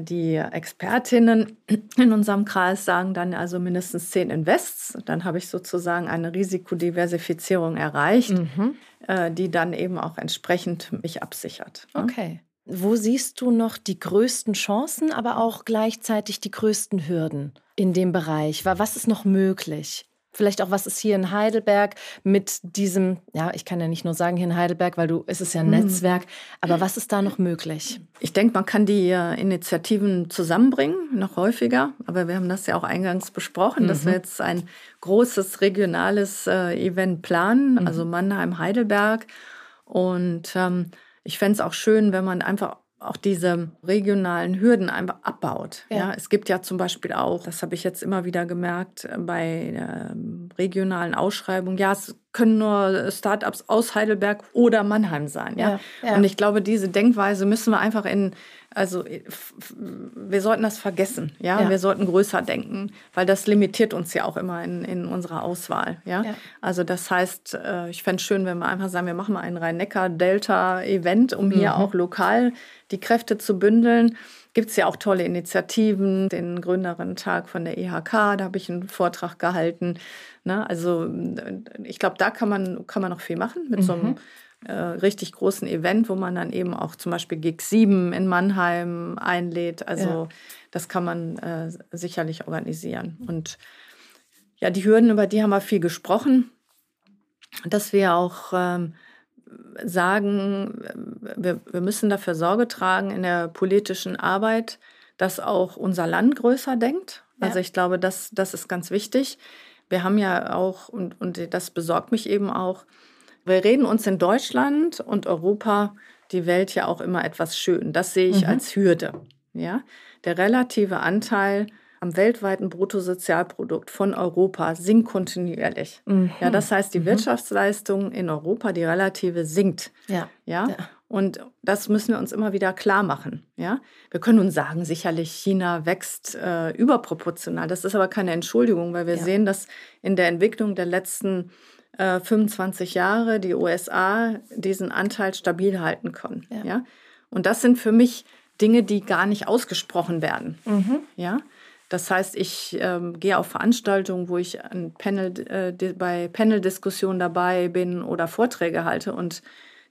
die Expertinnen in unserem Kreis sagen dann also mindestens zehn Invests. Dann habe ich sozusagen eine Risikodiversifizierung erreicht, mhm. Äh, die dann eben auch entsprechend mich absichert. Ne? Okay. Wo siehst du noch die größten Chancen, aber auch gleichzeitig die größten Hürden in dem Bereich? Was ist noch möglich? Vielleicht auch, was ist hier in Heidelberg mit diesem, ja, ich kann ja nicht nur sagen hier in Heidelberg, weil du, es ist ja ein mhm. Netzwerk, aber was ist da noch möglich? Ich denke, man kann die Initiativen zusammenbringen, noch häufiger, aber wir haben das ja auch eingangs besprochen, mhm. dass wir jetzt ein großes regionales äh, Event planen, mhm. also Mannheim, Heidelberg und ähm, ich fände es auch schön, wenn man einfach auch diese regionalen Hürden einfach abbaut. Ja. ja. es gibt ja zum Beispiel auch, das habe ich jetzt immer wieder gemerkt, äh, bei äh, regionalen Ausschreibungen, ja, es können nur Startups aus Heidelberg oder Mannheim sein. Ja? ja, ja. Und ich glaube, diese Denkweise müssen wir einfach in, also wir sollten das vergessen. Ja? ja? wir sollten größer denken, weil das limitiert uns ja auch immer in, in unserer Auswahl. Ja, also das heißt, äh, ich fände es schön, wenn wir einfach sagen, wir machen mal ein Rhein-Neckar-Delta-Event, um mhm. hier auch lokal die Kräfte zu bündeln gibt es ja auch tolle Initiativen, den Gründerinnen-Tag von der IHK, da habe ich einen Vortrag gehalten. Ne? Also ich glaube, da kann man, kann man noch viel machen mit mhm. so einem mhm. Äh, richtig großen Event, wo man dann eben auch zum Beispiel Gig 7 in Mannheim einlädt. Also ja. das kann man äh, sicherlich organisieren. Und ja, die Hürden, über die haben wir viel gesprochen, dass wir auch ähm, sagen, wir, wir müssen dafür Sorge tragen in der politischen Arbeit, dass auch unser Land größer denkt. Also ich glaube, das, das ist ganz wichtig. Wir haben ja auch, und, und das besorgt mich eben auch, wir reden uns in Deutschland und Europa die Welt ja auch immer etwas schön. Das sehe ich mhm. als Hürde. Ja? Der relative Anteil am weltweiten Bruttosozialprodukt von Europa sinkt kontinuierlich. Mhm. Ja, das heißt, die mhm. Wirtschaftsleistung in Europa, die relative, sinkt. Ja. ja. ja. Und das müssen wir uns immer wieder klar machen. Ja? Wir können nun sagen, sicherlich China wächst äh, überproportional. Das ist aber keine Entschuldigung, weil wir ja. sehen, dass in der Entwicklung der letzten äh, 25 Jahre die USA diesen Anteil stabil halten können. Ja. ja? Und das sind für mich Dinge, die gar nicht ausgesprochen werden. Mhm. Ja? Das heißt, ich ähm, gehe auf Veranstaltungen, wo ich Panel, äh, bei Panel-Diskussionen dabei bin oder Vorträge halte und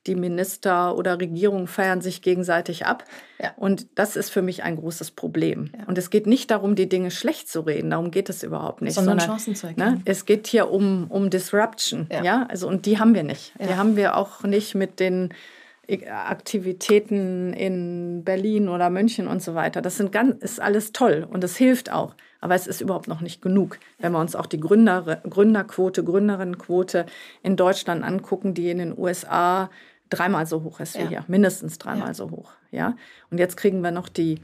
die Minister oder Regierungen feiern sich gegenseitig ab. Ja. Und das ist für mich ein großes Problem. Ja. Und es geht nicht darum, die Dinge schlecht zu reden. Darum geht es überhaupt nicht. Sondern, sondern Chancen zu erkennen. Ne, es geht hier um, um Disruption. Ja. ja. Also, und die haben wir nicht. Die haben wir auch nicht mit den Aktivitäten in Berlin oder München und so weiter. Das sind ganz, ist alles toll und es hilft auch. Aber es ist überhaupt noch nicht genug. Wenn wir uns auch die Gründer, Gründerquote, Gründerinnenquote in Deutschland angucken, die in den USA dreimal so hoch ist wie ja. hier, mindestens dreimal ja. so hoch. Ja? Und jetzt kriegen wir noch die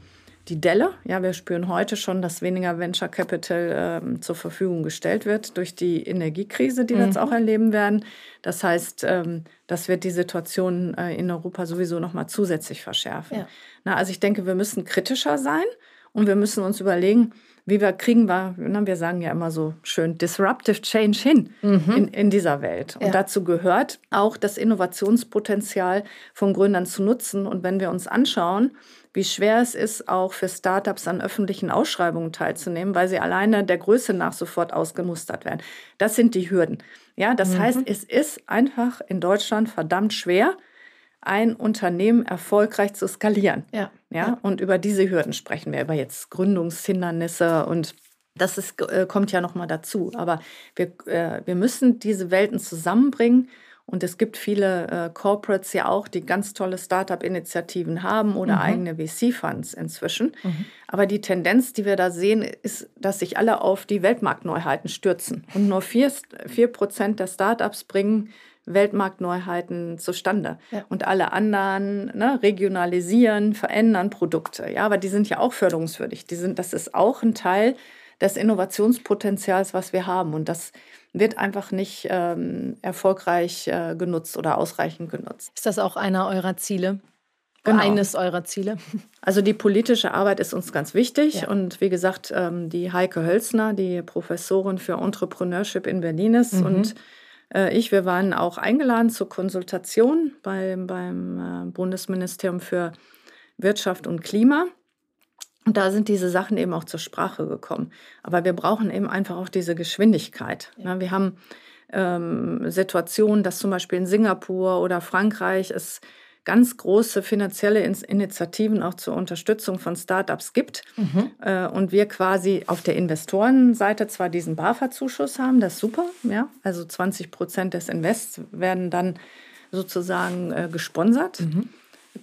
die Delle. Ja, wir spüren heute schon, dass weniger Venture Capital ähm, zur Verfügung gestellt wird durch die Energiekrise, die wir jetzt mhm. auch erleben werden. Das heißt, ähm, das wird die Situation äh, in Europa sowieso noch mal zusätzlich verschärfen. Ja. Na, also ich denke, wir müssen kritischer sein und wir müssen uns überlegen, wie wir kriegen wir, na, wir sagen ja immer so schön, disruptive change hin mhm. in, in dieser Welt. Und ja. dazu gehört auch das Innovationspotenzial von Gründern zu nutzen. Und wenn wir uns anschauen, wie schwer es ist, auch für Startups an öffentlichen Ausschreibungen teilzunehmen, weil sie alleine der Größe nach sofort ausgemustert werden. Das sind die Hürden. Ja, das mhm. heißt, es ist einfach in Deutschland verdammt schwer, ein Unternehmen erfolgreich zu skalieren. Ja. ja. Und über diese Hürden sprechen wir, über jetzt Gründungshindernisse und das ist, äh, kommt ja nochmal dazu. Aber wir, äh, wir müssen diese Welten zusammenbringen Und es gibt viele äh, Corporates ja auch, die ganz tolle Startup-Initiativen haben oder mhm. eigene VC-Funds inzwischen. Mhm. Aber die Tendenz, die wir da sehen, ist, dass sich alle auf die Weltmarktneuheiten stürzen. Und nur vier, vier Prozent der Startups bringen Weltmarktneuheiten zustande. Ja. Und alle anderen ne, regionalisieren, verändern Produkte. Ja, aber die sind ja auch förderungswürdig. Die sind, das ist auch ein Teil des Innovationspotenzials, was wir haben. Und das wird einfach nicht ähm, erfolgreich äh, genutzt oder ausreichend genutzt. Ist das auch einer eurer Ziele? Genau. Eines eurer Ziele. Also die politische Arbeit ist uns ganz wichtig. Ja. Und wie gesagt, ähm, die Heike Hölzner, die Professorin für Entrepreneurship in Berlin ist mhm. und äh, ich, wir waren auch eingeladen zur Konsultation beim, beim äh, Bundesministerium für Wirtschaft und Klima. Und da sind diese Sachen eben auch zur Sprache gekommen. Aber wir brauchen eben einfach auch diese Geschwindigkeit. Ja. Wir haben ähm, Situationen, dass zum Beispiel in Singapur oder Frankreich es ganz große finanzielle Initiativen auch zur Unterstützung von Startups gibt. Mhm. Äh, und wir quasi auf der Investorenseite zwar diesen BAFA-Zuschuss haben, das ist super, ja, also 20 Prozent des Invests werden dann sozusagen äh, gesponsert. Mhm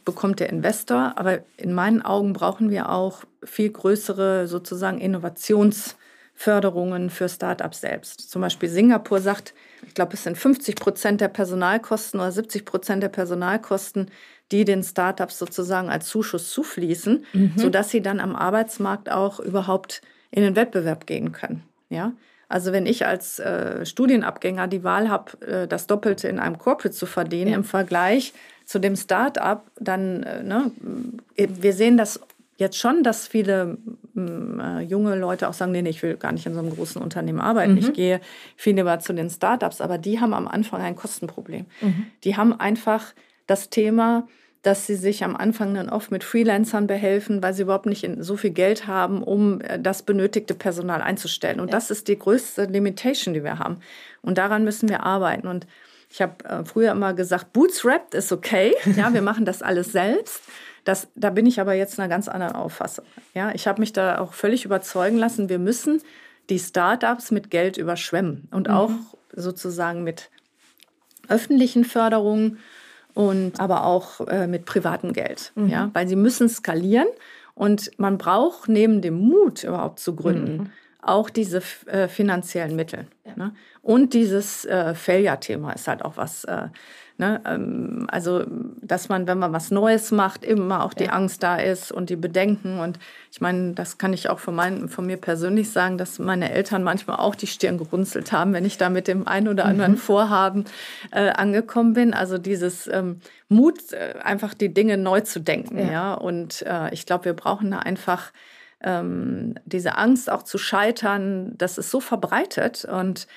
bekommt der Investor. Aber in meinen Augen brauchen wir auch viel größere sozusagen Innovationsförderungen für Startups selbst. Zum Beispiel Singapur sagt, ich glaube, es sind 50 Prozent der Personalkosten oder 70 Prozent der Personalkosten, die den Startups sozusagen als Zuschuss zufließen, mhm. sodass sie dann am Arbeitsmarkt auch überhaupt in den Wettbewerb gehen können. Ja? Also wenn ich als äh, Studienabgänger die Wahl habe, äh, das Doppelte in einem Corporate zu verdienen ja. im Vergleich zu dem Start-up, dann, äh, ne, wir sehen das jetzt schon, dass viele äh, junge Leute auch sagen, nee, nee, ich will gar nicht in so einem großen Unternehmen arbeiten. Mhm. Ich gehe viel lieber zu den Startups, aber die haben am Anfang ein Kostenproblem. Mhm. Die haben einfach das Thema, dass sie sich am Anfang dann oft mit Freelancern behelfen, weil sie überhaupt nicht so viel Geld haben, um äh, das benötigte Personal einzustellen. Und ja. das ist die größte Limitation, die wir haben. Und daran müssen wir arbeiten. Und ich habe äh, früher immer gesagt, Bootstrapped ist okay. Ja, wir machen das alles selbst. Das, da bin ich aber jetzt einer ganz anderen Auffassung. Ja, ich habe mich da auch völlig überzeugen lassen, wir müssen die Startups mit Geld überschwemmen und mhm. auch sozusagen mit öffentlichen Förderungen und aber auch äh, mit privatem Geld, mhm. ja, weil sie müssen skalieren und man braucht neben dem Mut überhaupt zu gründen mhm. auch diese äh, finanziellen Mittel. Ja. Ne? Und dieses äh, Failure-Thema ist halt auch was, äh, Ne? Ähm, also, dass man, wenn man was Neues macht, immer auch die ja. Angst da ist und die Bedenken. Und ich meine, das kann ich auch von, mein, von mir persönlich sagen, dass meine Eltern manchmal auch die Stirn gerunzelt haben, wenn ich da mit dem einen oder anderen mhm. Vorhaben äh, angekommen bin. Also dieses ähm, Mut, äh, einfach die Dinge neu zu denken. Ja. ja? Und äh, ich glaube, wir brauchen da einfach ähm, diese Angst auch zu scheitern, das ist so verbreitet und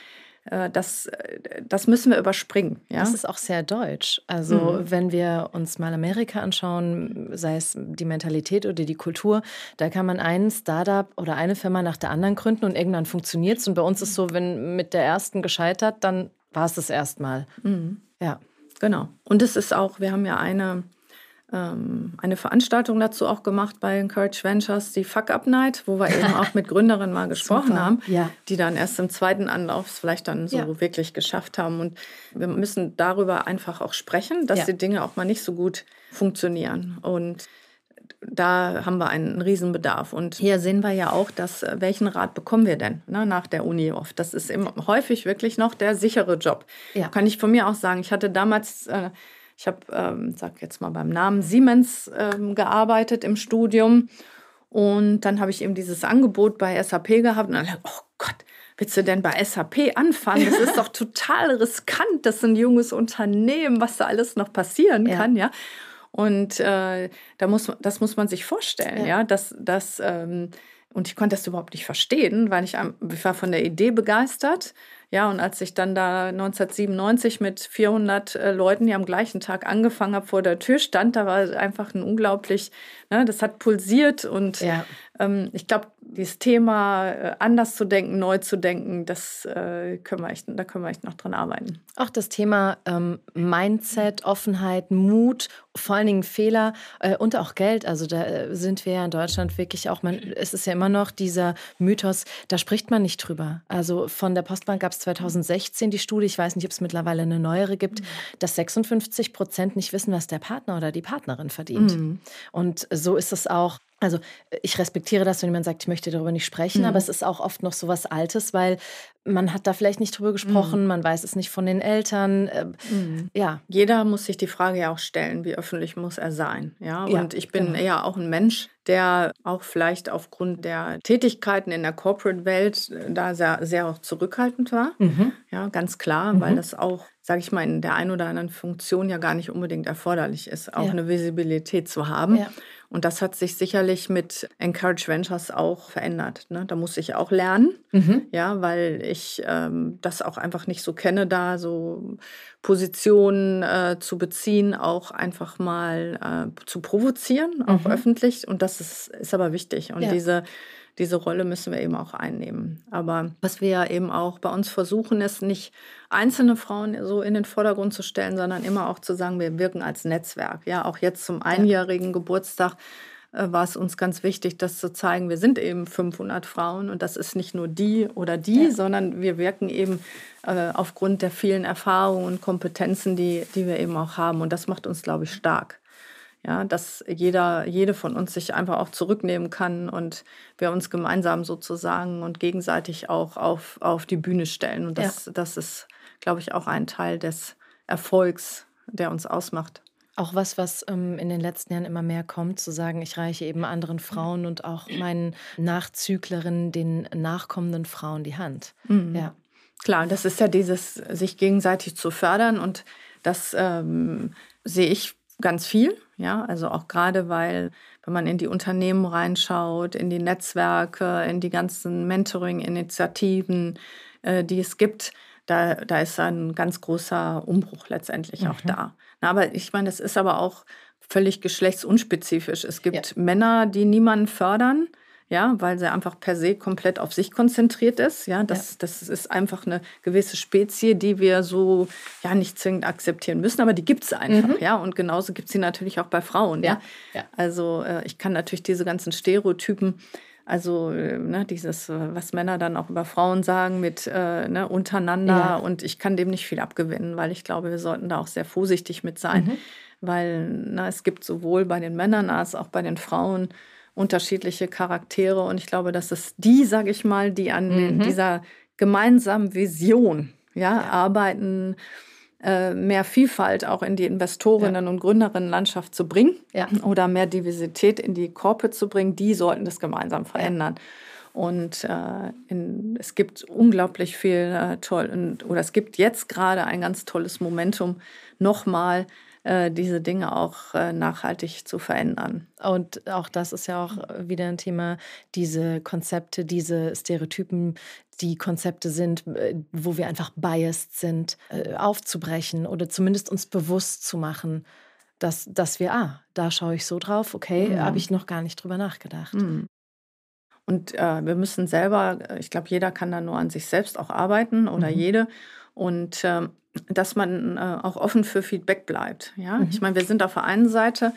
das, äh, das müssen wir überspringen. Ja? Das ist auch sehr deutsch. Also mhm. wenn wir uns mal Amerika anschauen, sei es die Mentalität oder die Kultur, da kann man einen Startup oder eine Firma nach der anderen gründen und irgendwann funktioniert es. Und bei uns ist so, wenn mit der ersten gescheitert, dann war es das erstmal. Mhm. Ja, genau. Und es ist auch, wir haben ja eine ähm, eine Veranstaltung dazu auch gemacht bei Encourage Ventures, die Fuck Up Night, wo wir eben auch mit Gründerinnen mal gesprochen Super. haben, ja. die dann erst im zweiten Anlauf es vielleicht dann so ja. wirklich geschafft haben. Und wir müssen darüber einfach auch sprechen, dass ja. die Dinge auch mal nicht so gut funktionieren. Und da haben wir einen Riesenbedarf. Und hier sehen wir ja auch, dass äh, welchen Rat bekommen wir denn ne, nach der Uni oft? Das ist eben häufig wirklich noch der sichere Job. Ja. Kann ich von mir auch sagen. Ich hatte damals äh, ich habe, ähm, sag jetzt mal beim Namen Siemens ähm, gearbeitet im Studium. Und dann habe ich eben dieses Angebot bei SAP gehabt und dann dachte oh Gott, willst du denn bei SAP anfangen? Das ist doch total riskant. Das ist ein junges Unternehmen, was da alles noch passieren ja. kann, ja. Und äh, da muss, das muss man sich vorstellen, ja, ja dass, dass ähm, und ich konnte das überhaupt nicht verstehen, weil ich, ich war von der Idee begeistert ja, und als ich dann da 1997 mit 400 äh, Leuten, die am gleichen Tag angefangen habe, vor der Tür stand, da war einfach ein unglaublich, ne, das hat pulsiert und ja. Ähm, ich glaube, dieses Thema äh, anders zu denken, neu zu denken, das äh, können wir echt, da können wir echt noch dran arbeiten. Auch das Thema ähm, Mindset, Offenheit, Mut, vor allen Dingen Fehler äh, und auch Geld. Also da äh, sind wir ja in Deutschland wirklich auch, man, es ist ja immer noch dieser Mythos, da spricht man nicht drüber. Also von der Postbank gab es 2016 die Studie, ich weiß nicht, ob es mittlerweile eine neuere gibt, mhm. dass 56 Prozent nicht wissen, was der Partner oder die Partnerin verdient. Mhm. Und so ist es auch also ich respektiere das, wenn jemand sagt, ich möchte darüber nicht sprechen, mhm. aber es ist auch oft noch so was Altes, weil man hat da vielleicht nicht drüber gesprochen, mhm. man weiß es nicht von den Eltern. Äh, mhm. Ja. Jeder muss sich die Frage ja auch stellen, wie öffentlich muss er sein. Ja, ja und ich bin genau. eher auch ein Mensch, der auch vielleicht aufgrund der Tätigkeiten in der Corporate-Welt äh, da sehr, sehr auch zurückhaltend war. Mhm. Ja, ganz klar, weil mhm. das auch sage ich mal, in der einen oder anderen Funktion ja gar nicht unbedingt erforderlich ist, auch ja. eine Visibilität zu haben. Ja. Und das hat sich sicherlich mit Encourage Ventures auch verändert. Ne? Da muss ich auch lernen, mhm. ja, weil ich ähm, das auch einfach nicht so kenne, da so Positionen äh, zu beziehen, auch einfach mal äh, zu provozieren, auch mhm. öffentlich. Und das ist, ist aber wichtig. Und ja. diese diese Rolle müssen wir eben auch einnehmen. Aber was wir ja eben auch bei uns versuchen, ist nicht einzelne Frauen so in den Vordergrund zu stellen, sondern immer auch zu sagen, wir wirken als Netzwerk. Ja, auch jetzt zum einjährigen. Geburtstag äh, war es uns ganz wichtig, das zu zeigen. Wir sind eben 500 Frauen und das ist nicht nur die oder die, ja. sondern wir wirken eben äh, aufgrund der vielen Erfahrungen und Kompetenzen, die, die wir eben auch haben. Und das macht uns, glaube ich, stark. Ja, dass jeder, jede von uns sich einfach auch zurücknehmen kann und wir uns gemeinsam sozusagen und gegenseitig auch auf, auf die Bühne stellen. Und das, ja. das ist, glaube ich, auch ein Teil des Erfolgs, der uns ausmacht. Auch was, was ähm, in den letzten Jahren immer mehr kommt, zu sagen, ich reiche eben anderen Frauen und auch meinen Nachzüglerinnen, den nachkommenden Frauen die Hand. Mhm. Ja. Klar, das ist ja dieses, sich gegenseitig zu fördern und das ähm, sehe ich ganz viel. Ja, also auch gerade, weil wenn man in die Unternehmen reinschaut, in die Netzwerke, in die ganzen Mentoring-Initiativen, äh, die es gibt, da, da ist ein ganz großer Umbruch letztendlich mhm. auch da. Na, aber ich meine, das ist aber auch völlig geschlechtsunspezifisch. Es gibt ja. Männer, die niemanden fördern ja, weil sie einfach per se komplett auf sich konzentriert ist. Ja, das, ja. das ist einfach eine gewisse Spezie, die wir so ja nicht zwingend akzeptieren müssen, aber die gibt es einfach. Mhm. Ja, und genauso gibt es sie natürlich auch bei Frauen. Ja, ja. Also äh, ich kann natürlich diese ganzen Stereotypen also äh, ne, dieses, äh, was Männer dann auch über Frauen sagen mit äh, ne, untereinander. Ja. Und ich kann dem nicht viel abgewinnen, weil ich glaube, wir sollten da auch sehr vorsichtig mit sein. Mhm. Weil na, es gibt sowohl bei den Männern als auch bei den Frauen unterschiedliche Charaktere. Und ich glaube, das ist die, sage ich mal, die an mhm. dieser gemeinsamen Vision ja, ja. arbeiten, äh, mehr Vielfalt auch in die Investorinnen- ja. und Gründerinnenlandschaft zu bringen ja. oder mehr Diversität in die Korpe zu bringen, die sollten das gemeinsam verändern. Und äh, in, es gibt unglaublich viel äh, toll und, oder es gibt jetzt gerade ein ganz tolles Momentum, nochmal äh, diese Dinge auch äh, nachhaltig zu verändern. Und auch das ist ja auch wieder ein Thema, diese Konzepte, diese Stereotypen, die Konzepte sind, äh, wo wir einfach biased sind, aufzubrechen oder zumindest uns bewusst zu machen, dass, dass wir, ah, da schaue ich so drauf, okay, mhm. habe ich noch gar nicht drüber nachgedacht. Mhm. Und äh, wir müssen selber, ich glaube, jeder kann da nur an sich selbst auch arbeiten oder mhm. jede. Und äh, dass man äh, auch offen für Feedback bleibt. Ja? Mhm. Ich meine, wir sind auf der einen Seite,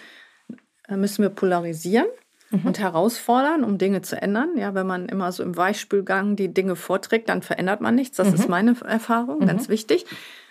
äh, müssen wir polarisieren mhm. und herausfordern, um Dinge zu ändern. Ja, wenn man immer so im Weichspülgang die Dinge vorträgt, dann verändert man nichts. Das mhm. ist meine Erfahrung, mhm. ganz wichtig.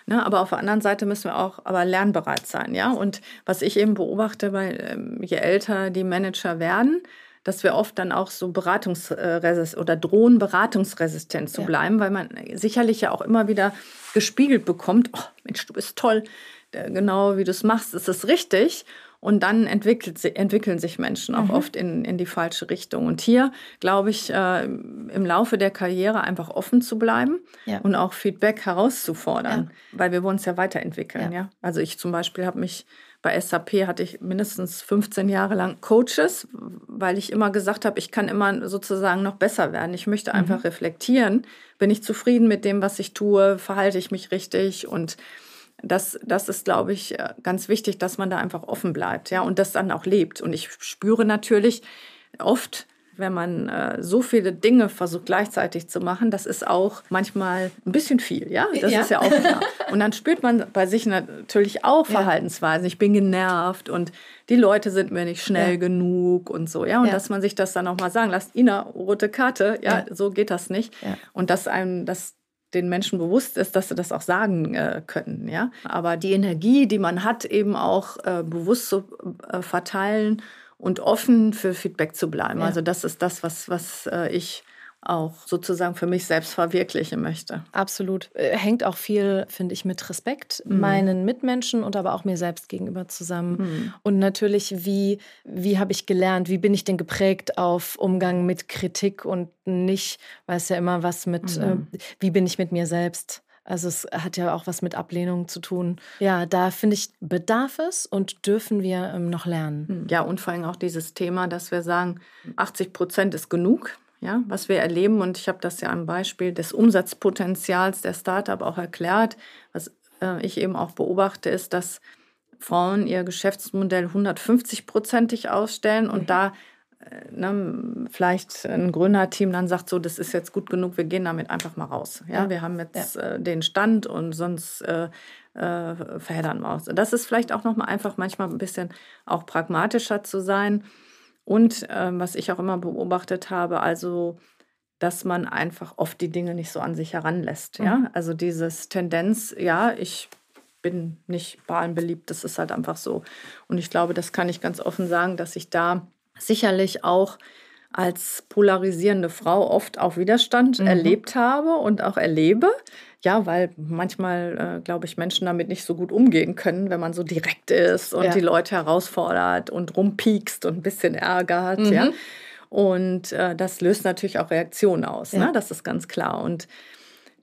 Ne, aber auf der anderen Seite müssen wir auch aber lernbereit sein, ja. Und was ich eben beobachte, weil ähm, je älter die Manager werden, dass wir oft dann auch so Beratungsresist oder drohen, beratungsresistent zu bleiben, ja. weil man sicherlich ja auch immer wieder gespiegelt bekommt, oh Mensch, du bist toll, genau wie du es machst, ist es richtig. Und dann entwickelt, entwickeln sich Menschen auch mhm. oft in, in die falsche Richtung. Und hier, glaube ich, äh, im Laufe der Karriere einfach offen zu bleiben ja. und auch Feedback herauszufordern, ja. weil wir wollen uns ja weiterentwickeln. Ja. ja? Also ich zum Beispiel habe mich bei SAP hatte ich mindestens 15 Jahre lang Coaches, weil ich immer gesagt habe, ich kann immer sozusagen noch besser werden. Ich möchte einfach mhm. reflektieren. Bin ich zufrieden mit dem, was ich tue? Verhalte ich mich richtig? Und das, das ist, glaube ich, ganz wichtig, dass man da einfach offen bleibt, ja, und das dann auch lebt. Und ich spüre natürlich oft, wenn man äh, so viele Dinge versucht gleichzeitig zu machen, das ist auch manchmal ein bisschen viel, ja? Das ja. ist ja auch klar. Und dann spürt man bei sich natürlich auch Verhaltensweisen. Ich bin genervt und die Leute sind mir nicht schnell ja. genug und so, ja? Und ja. dass man sich das dann auch mal sagen lässt, Ina, rote Karte, ja, so geht das nicht. Und dass einem das den Menschen bewusst ist, dass sie das auch sagen äh, können, ja. Aber die Energie, die man hat, eben auch äh, bewusst zu äh, verteilen und offen für Feedback zu bleiben. Ja. Also das ist das, was, was äh, ich auch sozusagen für mich selbst verwirklichen möchte. Absolut. Äh, hängt auch viel, finde ich, mit Respekt mhm. meinen Mitmenschen und aber auch mir selbst gegenüber zusammen. Mhm. Und natürlich, wie, wie habe ich gelernt, wie bin ich denn geprägt auf Umgang mit Kritik und nicht, weiß ja immer was mit, mhm. äh, wie bin ich mit mir selbst also es hat ja auch was mit Ablehnung zu tun. Ja, da finde ich, bedarf es und dürfen wir ähm, noch lernen. Hm, ja, und vor allem auch dieses Thema, dass wir sagen, 80 Prozent ist genug, ja, was wir erleben. Und ich habe das ja am Beispiel des Umsatzpotenzials der Startup auch erklärt. Was äh, ich eben auch beobachte, ist, dass Frauen ihr Geschäftsmodell 150-prozentig ausstellen und mhm. da ne, vielleicht ein Gründerteam dann sagt, so, das ist jetzt gut genug, wir gehen damit einfach mal raus. Ja, ja. wir haben jetzt ja. äh, den Stand und sonst äh, äh, verheddern wir uns. Das ist vielleicht auch nochmal einfach manchmal ein bisschen auch pragmatischer zu sein. Und äh, was ich auch immer beobachtet habe, also dass man einfach oft die Dinge nicht so an sich heranlässt. Mhm. Ja, also dieses Tendenz, ja, ich bin nicht bei allen beliebt, das ist halt einfach so. Und ich glaube, das kann ich ganz offen sagen, dass ich da sicherlich auch als polarisierende Frau oft auch Widerstand mhm. erlebt habe und auch erlebe. Ja, weil manchmal, äh, glaube ich, Menschen damit nicht so gut umgehen können, wenn man so direkt ist und ja. die Leute herausfordert und rumpiekst und ein bisschen ärgert. Mhm. Ja. Und äh, das löst natürlich auch Reaktionen aus. Ja. Ne? Das ist ganz klar. Und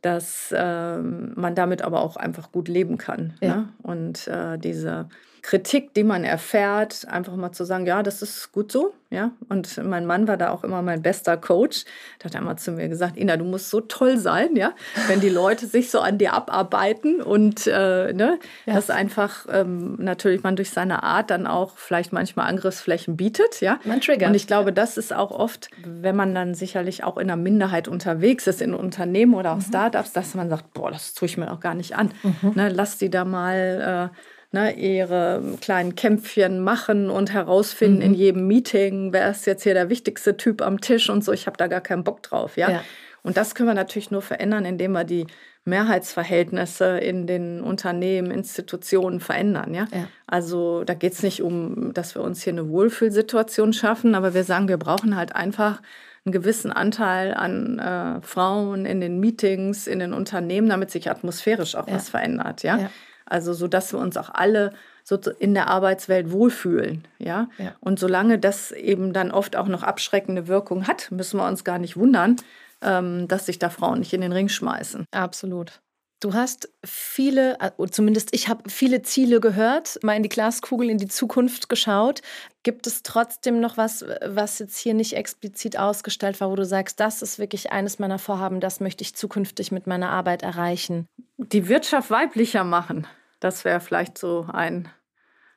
dass äh, man damit aber auch einfach gut leben kann. Ja. Ne? Und äh, diese Kritik, die man erfährt, einfach mal zu sagen, ja, das ist gut so, ja. Und mein Mann war da auch immer mein bester Coach. Der hat einmal zu mir gesagt, Ina, du musst so toll sein, ja, wenn die Leute sich so an dir abarbeiten und äh, ne, ja. dass einfach ähm, natürlich man durch seine Art dann auch vielleicht manchmal Angriffsflächen bietet, ja. Man triggert. Und ich glaube, das ist auch oft, wenn man dann sicherlich auch in einer Minderheit unterwegs ist, in Unternehmen oder auch mhm. Startups, dass man sagt, boah, das tue ich mir auch gar nicht an. Mhm. Ne, lass die da mal äh, ne, ihre kleinen Kämpfchen machen und herausfinden mhm. in jedem Meeting, wer ist jetzt hier der wichtigste Typ am Tisch und so. Ich habe da gar keinen Bock drauf, ja? ja. Und das können wir natürlich nur verändern, indem wir die Mehrheitsverhältnisse in den Unternehmen, Institutionen verändern. Ja? ja. Also da geht es nicht um, dass wir uns hier eine Wohlfühlsituation schaffen, aber wir sagen, wir brauchen halt einfach einen gewissen Anteil an äh, Frauen in den Meetings, in den Unternehmen, damit sich atmosphärisch auch ja. was verändert. Ja? ja. Also so, dass wir uns auch alle so in der Arbeitswelt wohlfühlen, ja? ja. Und solange das eben dann oft auch noch abschreckende Wirkung hat, müssen wir uns gar nicht wundern, ähm, dass sich da Frauen nicht in den Ring schmeißen. Absolut. Du hast viele, äh, zumindest ich habe viele Ziele gehört, mal in die Glaskugel, in die Zukunft geschaut. Gibt es trotzdem noch was, was jetzt hier nicht explizit ausgestellt war, wo du sagst, das ist wirklich eines meiner Vorhaben, das möchte ich zukünftig mit meiner Arbeit erreichen? Die Wirtschaft weiblicher machen. Das wäre vielleicht so ein,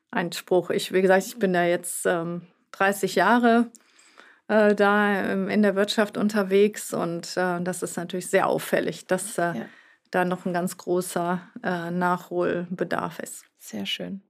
ein Spruch. Ich, wie gesagt, ich bin da jetzt ähm, 30 Jahre äh, da in der Wirtschaft unterwegs und äh, das ist natürlich sehr auffällig, dass äh, ja. da noch ein ganz großer äh, Nachholbedarf ist. Sehr schön.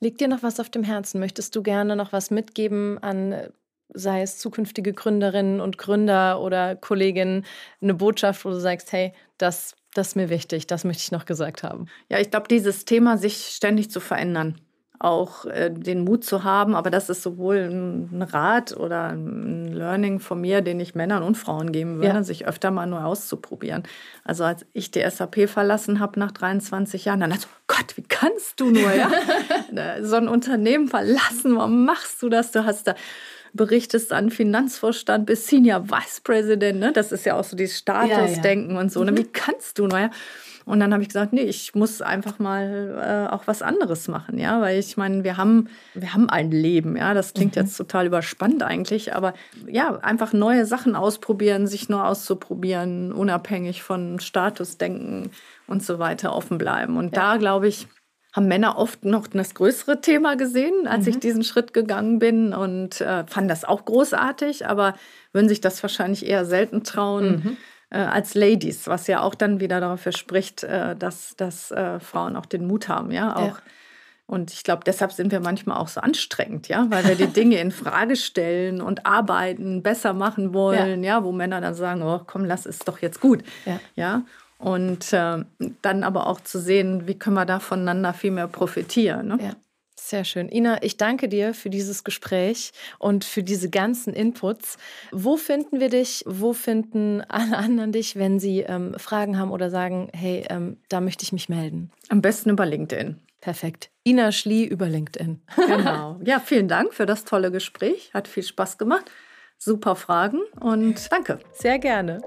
Liegt dir noch was auf dem Herzen? Möchtest du gerne noch was mitgeben an sei es zukünftige Gründerinnen und Gründer oder Kolleginnen, eine Botschaft, wo du sagst, hey, das das ist mir wichtig, das möchte ich noch gesagt haben. Ja, ich glaube, dieses Thema, sich ständig zu verändern, auch äh, den Mut zu haben, aber das ist sowohl ein Rat oder ein Learning von mir, den ich Männern und Frauen geben würde, ja. sich öfter mal neu auszuprobieren. Also als ich die SAP verlassen habe nach 23 Jahren, dann dachte ich, Gott, wie kannst du nur, ja? so ein Unternehmen verlassen, warum machst du das? Du hast da berichtest an Finanzvorstand bis Senior Vice President. Ne? Das ist ja auch so dieses Statusdenken ja, ja. und so. Ne? Mhm. Wie kannst du? Naja. Und dann habe ich gesagt, nee, ich muss einfach mal äh, auch was anderes machen, ja, weil ich meine, wir haben, wir haben ein Leben, ja, das klingt mhm. jetzt total überspannt eigentlich, aber ja, einfach neue Sachen ausprobieren, sich nur auszuprobieren, unabhängig von Statusdenken und so weiter offen bleiben. Und ja. da glaube ich, haben Männer oft noch das größere Thema gesehen, als mhm. ich diesen Schritt gegangen bin und äh, fanden das auch großartig, aber würden sich das wahrscheinlich eher selten trauen. Mhm. Äh, als Ladies, was ja auch dann wieder dafür spricht, äh, dass, dass äh, Frauen auch den Mut haben, ja, auch ja. Und ich glaube, deshalb sind wir manchmal auch so anstrengend, ja, weil wir die Dinge in Frage stellen und arbeiten, besser machen wollen, ja, ja wo Männer dann sagen, oh, komm, lass es doch jetzt gut, ja. ja? Und äh, dann aber auch zu sehen, wie können wir da voneinander viel mehr profitieren. Ne? Ja. Sehr schön. Ina, ich danke dir für dieses Gespräch und für diese ganzen Inputs. Wo finden wir dich? Wo finden alle anderen dich, wenn sie ähm, Fragen haben oder sagen, hey, ähm, da möchte ich mich melden? Am besten über LinkedIn. Perfekt. Ina Schlie über LinkedIn. Genau. Ja, vielen Dank für das tolle Gespräch. Hat viel Spaß gemacht. Super Fragen und danke. Sehr gerne.